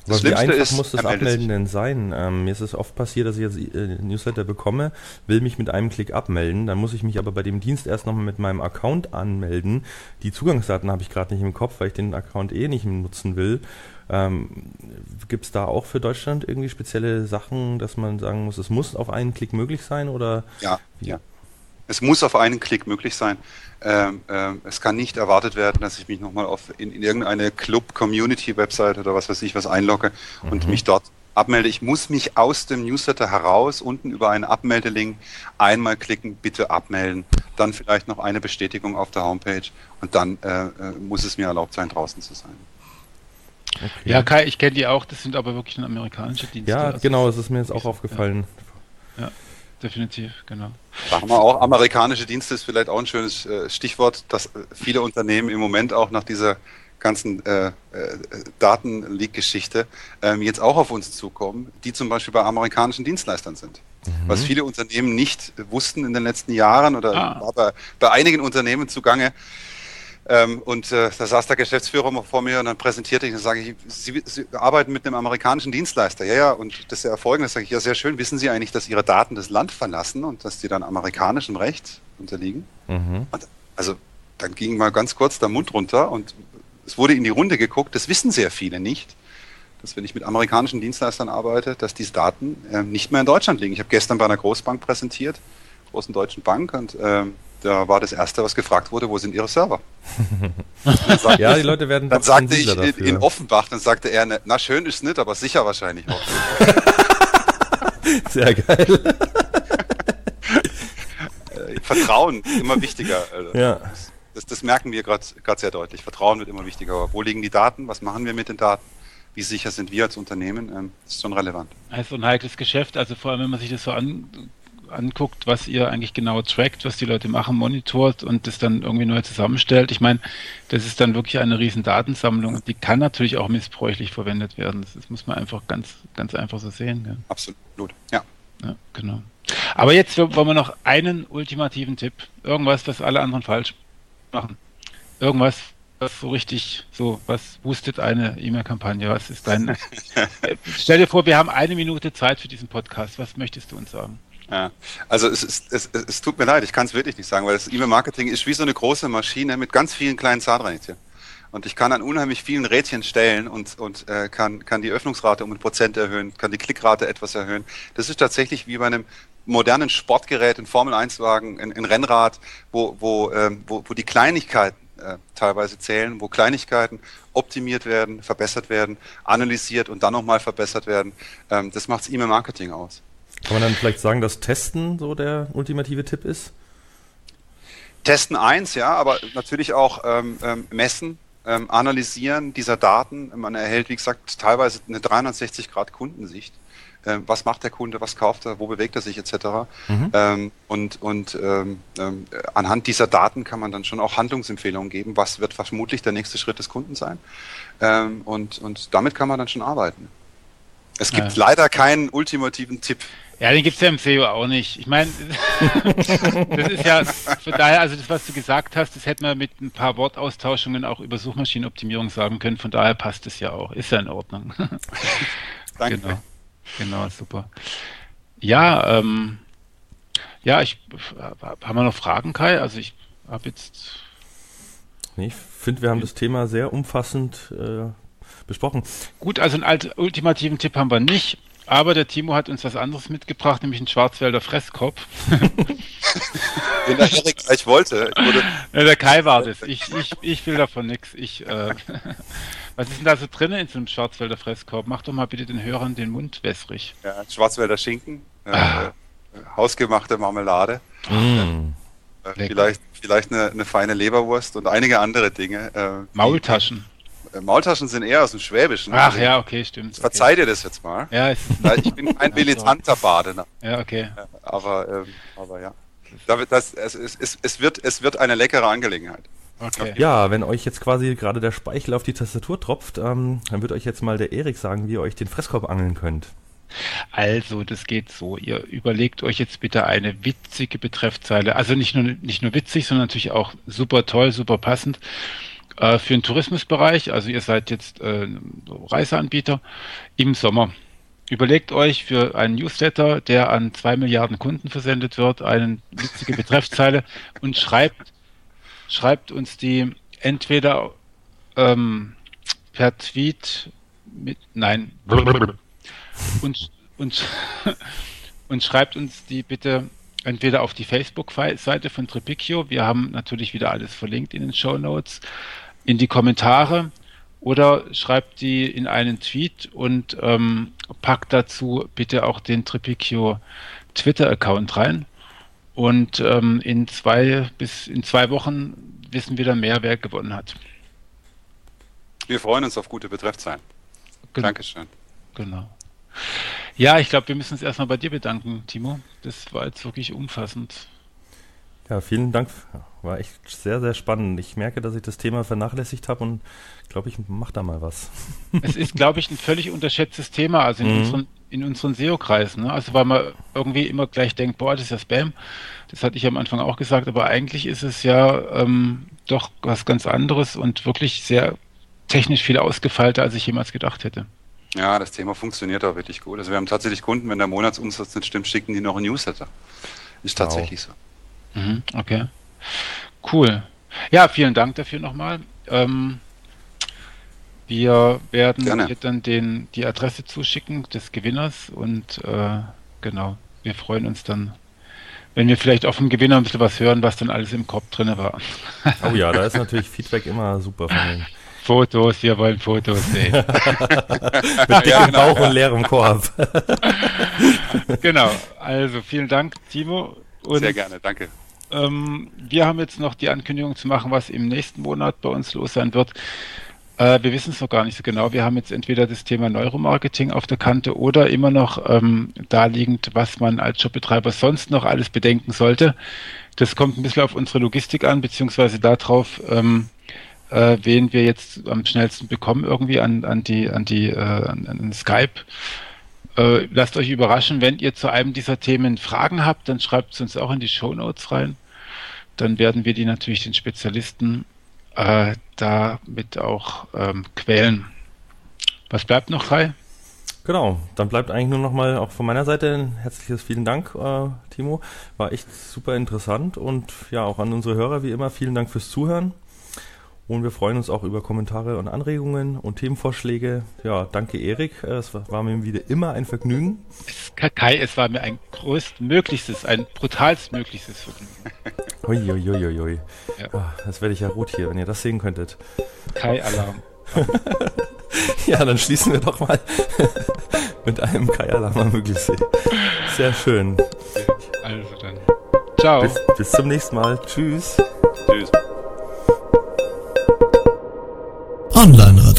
Das Aber wie einfach ist, muss das Abmelden denn sein? Ähm, mir ist es oft passiert, dass ich jetzt äh, Newsletter bekomme, will mich mit einem Klick abmelden, dann muss ich mich aber bei dem Dienst erst nochmal mit meinem Account anmelden. Die Zugangsdaten habe ich gerade nicht im Kopf, weil ich den Account eh nicht nutzen will. Ähm, Gibt es da auch für Deutschland irgendwie spezielle Sachen, dass man sagen muss, es muss auf einen Klick möglich sein oder? Ja, ja. Es muss auf einen Klick möglich sein. Ähm, ähm, es kann nicht erwartet werden, dass ich mich nochmal auf in, in irgendeine Club-Community-Website oder was weiß ich was einlogge mhm. und mich dort abmelde. Ich muss mich aus dem Newsletter heraus unten über einen Abmeldelink einmal klicken, bitte abmelden, dann vielleicht noch eine Bestätigung auf der Homepage und dann äh, äh muss es mir erlaubt sein, draußen zu sein. Okay. Ja, Kai, ich kenne die auch, das sind aber wirklich amerikanische Dienste. Ja, also genau, das ist mir jetzt auch aufgefallen. Ja. ja. definitiv, genau. Da haben wir auch amerikanische Dienste, ist vielleicht auch ein schönes äh, Stichwort, dass äh, viele Unternehmen im Moment auch nach dieser ganzen äh, äh, Datenleak-Geschichte ähm, jetzt auch auf uns zukommen, die zum Beispiel bei amerikanischen Dienstleistern sind. Mhm. Was viele Unternehmen nicht wussten in den letzten Jahren oder ah. war bei, bei einigen Unternehmen zugange, ähm, und äh, da saß der Geschäftsführer mal vor mir und dann präsentierte ich und sage ich, Sie, Sie arbeiten mit einem amerikanischen Dienstleister. Ja, ja, und das ist ja erfolgend. sage ich, ja, sehr schön. Wissen Sie eigentlich, dass Ihre Daten das Land verlassen und dass die dann amerikanischem Recht unterliegen? Mhm. Und, also dann ging mal ganz kurz der Mund runter und es wurde in die Runde geguckt. Das wissen sehr viele nicht, dass wenn ich mit amerikanischen Dienstleistern arbeite, dass diese Daten äh, nicht mehr in Deutschland liegen. Ich habe gestern bei einer Großbank präsentiert, großen deutschen Bank, und ähm, da war das Erste, was gefragt wurde, wo sind Ihre Server? sagte, ja, die Leute werden Dann sagte ich in, in, Offenbach, dann sagte er, na schön ist nicht, aber sicher wahrscheinlich auch. Sehr geil. Äh, Vertrauen, immer wichtiger. Also. Ja. Das, das, merken wir gerade sehr deutlich. Vertrauen wird immer wichtiger. Aber wo liegen die Daten? Was machen wir mit den Daten? Wie sicher sind wir als Unternehmen? Ähm, das ist schon relevant. Also ein heikles Geschäft. Also vor allem, wenn man sich das so an, anguckt, was ihr eigentlich genau trackt, was die Leute machen, monitort und das dann irgendwie neu zusammenstellt. Ich meine, das ist dann wirklich eine riesen Datensammlung und die kann natürlich auch missbräuchlich verwendet werden. Das, das muss man einfach ganz, ganz einfach so sehen. Ja. Absolut, ja. Ja, genau. Aber jetzt wollen wir noch einen ultimativen Tipp. Irgendwas, was alle anderen falsch machen. Irgendwas, was so richtig, so, was boostet eine E-Mail-Kampagne? Was ist dein. Stell dir vor, wir haben eine Minute Zeit für diesen Podcast. Was möchtest du uns sagen? Ja, also es, ist, es, es tut mir leid, ich kann es wirklich nicht sagen, weil das E-Mail-Marketing ist wie so eine große Maschine mit ganz vielen kleinen Zahnrädchen. Und ich kann an unheimlich vielen Rädchen stellen und, und äh, kann, kann die Öffnungsrate um ein Prozent erhöhen, kann die Klickrate etwas erhöhen. Das ist tatsächlich wie bei einem modernen Sportgerät, ein Formel-1-Wagen, ein, ein, Rennrad, wo, wo, ähm, wo, wo die Kleinigkeiten äh, teilweise zählen, wo Kleinigkeiten optimiert werden, verbessert werden, analysiert und dann nochmal verbessert werden. Ähm, das macht E-Mail-Marketing aus. Kann man dann vielleicht sagen, dass Testen so der ultimative Tipp ist? Testen eins, ja, aber natürlich auch ähm, ähm, messen, ähm, analysieren dieser Daten. Man erhält, wie gesagt, teilweise eine 360-Grad-Kundensicht. Ähm, was macht der Kunde, was kauft er, wo bewegt er sich etc. Mhm. Ähm, und und ähm, ähm, anhand dieser Daten kann man dann schon auch Handlungsempfehlungen geben, was wird vermutlich der nächste Schritt des Kunden sein. Ähm, und, und damit kann man dann schon arbeiten. Es gibt ja. leider keinen ultimativen Tipp. Ja, den gibt es ja im SEO auch nicht. Ich meine, das ist ja von daher, also das, was du gesagt hast, das hätte man mit ein paar Wortaustauschungen auch über Suchmaschinenoptimierung sagen können. Von daher passt es ja auch. Ist ja in Ordnung. Danke. Genau. Genau, super. Ja, ähm, ja, ich haben wir noch Fragen, Kai? Also ich habe jetzt. Ich finde, wir haben das Thema sehr umfassend äh, besprochen. Gut, also einen alt, ultimativen Tipp haben wir nicht. Aber der Timo hat uns was anderes mitgebracht, nämlich einen Schwarzwälder Fresskopf. Den der Erik gleich wollte. Ja, der Kai war das. Ich, ich, ich will davon nichts. Ich, äh, was ist denn da so drin in so einem Schwarzwälder Fresskorb? Mach doch mal bitte den Hörern den Mund wässrig. Ja, Schwarzwälder Schinken, äh, ah. hausgemachte Marmelade. Mm. Äh, vielleicht, vielleicht eine, eine, feine Leberwurst und einige andere Dinge. Äh, Maultaschen. Äh, Maultaschen sind eher aus dem Schwäbischen. Ach also, ja, okay, stimmt. Verzeiht okay. ihr das jetzt mal? Ja, ich bin ein militanter Badener. Ja, okay. Aber, ähm, aber ja. Das, es, es, es, wird, es wird eine leckere Angelegenheit. Okay. Ja, wenn euch jetzt quasi gerade der Speichel auf die Tastatur tropft, ähm, dann wird euch jetzt mal der Erik sagen, wie ihr euch den Fresskorb angeln könnt. Also, das geht so. Ihr überlegt euch jetzt bitte eine witzige Betreffzeile. Also nicht nur, nicht nur witzig, sondern natürlich auch super toll, super passend äh, für den Tourismusbereich. Also ihr seid jetzt äh, Reiseanbieter im Sommer. Überlegt euch für einen Newsletter, der an zwei Milliarden Kunden versendet wird, eine witzige Betreffzeile und schreibt, schreibt uns die entweder ähm, per Tweet mit, nein, und, und, und schreibt uns die bitte entweder auf die Facebook-Seite von Tripicchio, wir haben natürlich wieder alles verlinkt in den Show Notes, in die Kommentare oder schreibt die in einen Tweet und ähm, packt dazu bitte auch den Tripicchio Twitter-Account rein. Und ähm, in zwei bis in zwei Wochen wissen wir dann mehr, wer gewonnen hat. Wir freuen uns auf gute Betreffzeilen. Gen Dankeschön. Genau. Ja, ich glaube, wir müssen uns erstmal bei dir bedanken, Timo. Das war jetzt wirklich umfassend. Ja, vielen Dank. War echt sehr, sehr spannend. Ich merke, dass ich das Thema vernachlässigt habe und glaube, ich mache da mal was. Es ist, glaube ich, ein völlig unterschätztes Thema, also in mhm. unseren, in unseren SEO-Kreisen. Ne? Also weil man irgendwie immer gleich denkt, boah, das ist ja Spam. Das hatte ich am Anfang auch gesagt, aber eigentlich ist es ja ähm, doch was ganz anderes und wirklich sehr technisch viel ausgefeilter, als ich jemals gedacht hätte. Ja, das Thema funktioniert auch wirklich gut. Also wir haben tatsächlich Kunden, wenn der Monatsumsatz nicht stimmt, schicken die noch ein Newsletter. Ist tatsächlich wow. so. Mhm, okay. Cool. Ja, vielen Dank dafür nochmal. Ähm, wir werden dir dann den, die Adresse zuschicken des Gewinners und äh, genau, wir freuen uns dann, wenn wir vielleicht auch vom Gewinner ein bisschen was hören, was dann alles im Kopf drin war. Oh ja, da ist natürlich Feedback immer super von den Fotos, wir wollen Fotos sehen. Mit dickem ja, genau. Bauch und leerem Korb. genau, also vielen Dank, Timo. Und Sehr gerne, danke. Ähm, wir haben jetzt noch die Ankündigung zu machen, was im nächsten Monat bei uns los sein wird. Äh, wir wissen es noch gar nicht so genau. Wir haben jetzt entweder das Thema Neuromarketing auf der Kante oder immer noch ähm, daliegend, was man als Jobbetreiber sonst noch alles bedenken sollte. Das kommt ein bisschen auf unsere Logistik an, beziehungsweise darauf, ähm, äh, wen wir jetzt am schnellsten bekommen irgendwie an, an die, an die, äh, an, an Skype. Äh, lasst euch überraschen, wenn ihr zu einem dieser Themen Fragen habt, dann schreibt es uns auch in die Show Notes rein. Dann werden wir die natürlich den Spezialisten äh, damit auch ähm, quälen. Was bleibt noch, Kai? Genau, dann bleibt eigentlich nur noch mal auch von meiner Seite ein herzliches vielen Dank, äh, Timo. War echt super interessant und ja, auch an unsere Hörer wie immer vielen Dank fürs Zuhören. Und wir freuen uns auch über Kommentare und Anregungen und Themenvorschläge. Ja, danke Erik. Es war mir wieder immer ein Vergnügen. Kai, es war mir ein größtmöglichstes, ein brutalstmöglichstes Vergnügen. Uiuiuiui. Ja. Oh, das werde ich ja rot hier, wenn ihr das sehen könntet. Kai-Alarm. ja, dann schließen wir doch mal mit einem Kai-Alarm am Möglichsee. Sehr schön. Also dann. Ciao. Bis, bis zum nächsten Mal. Tschüss. Tschüss. Online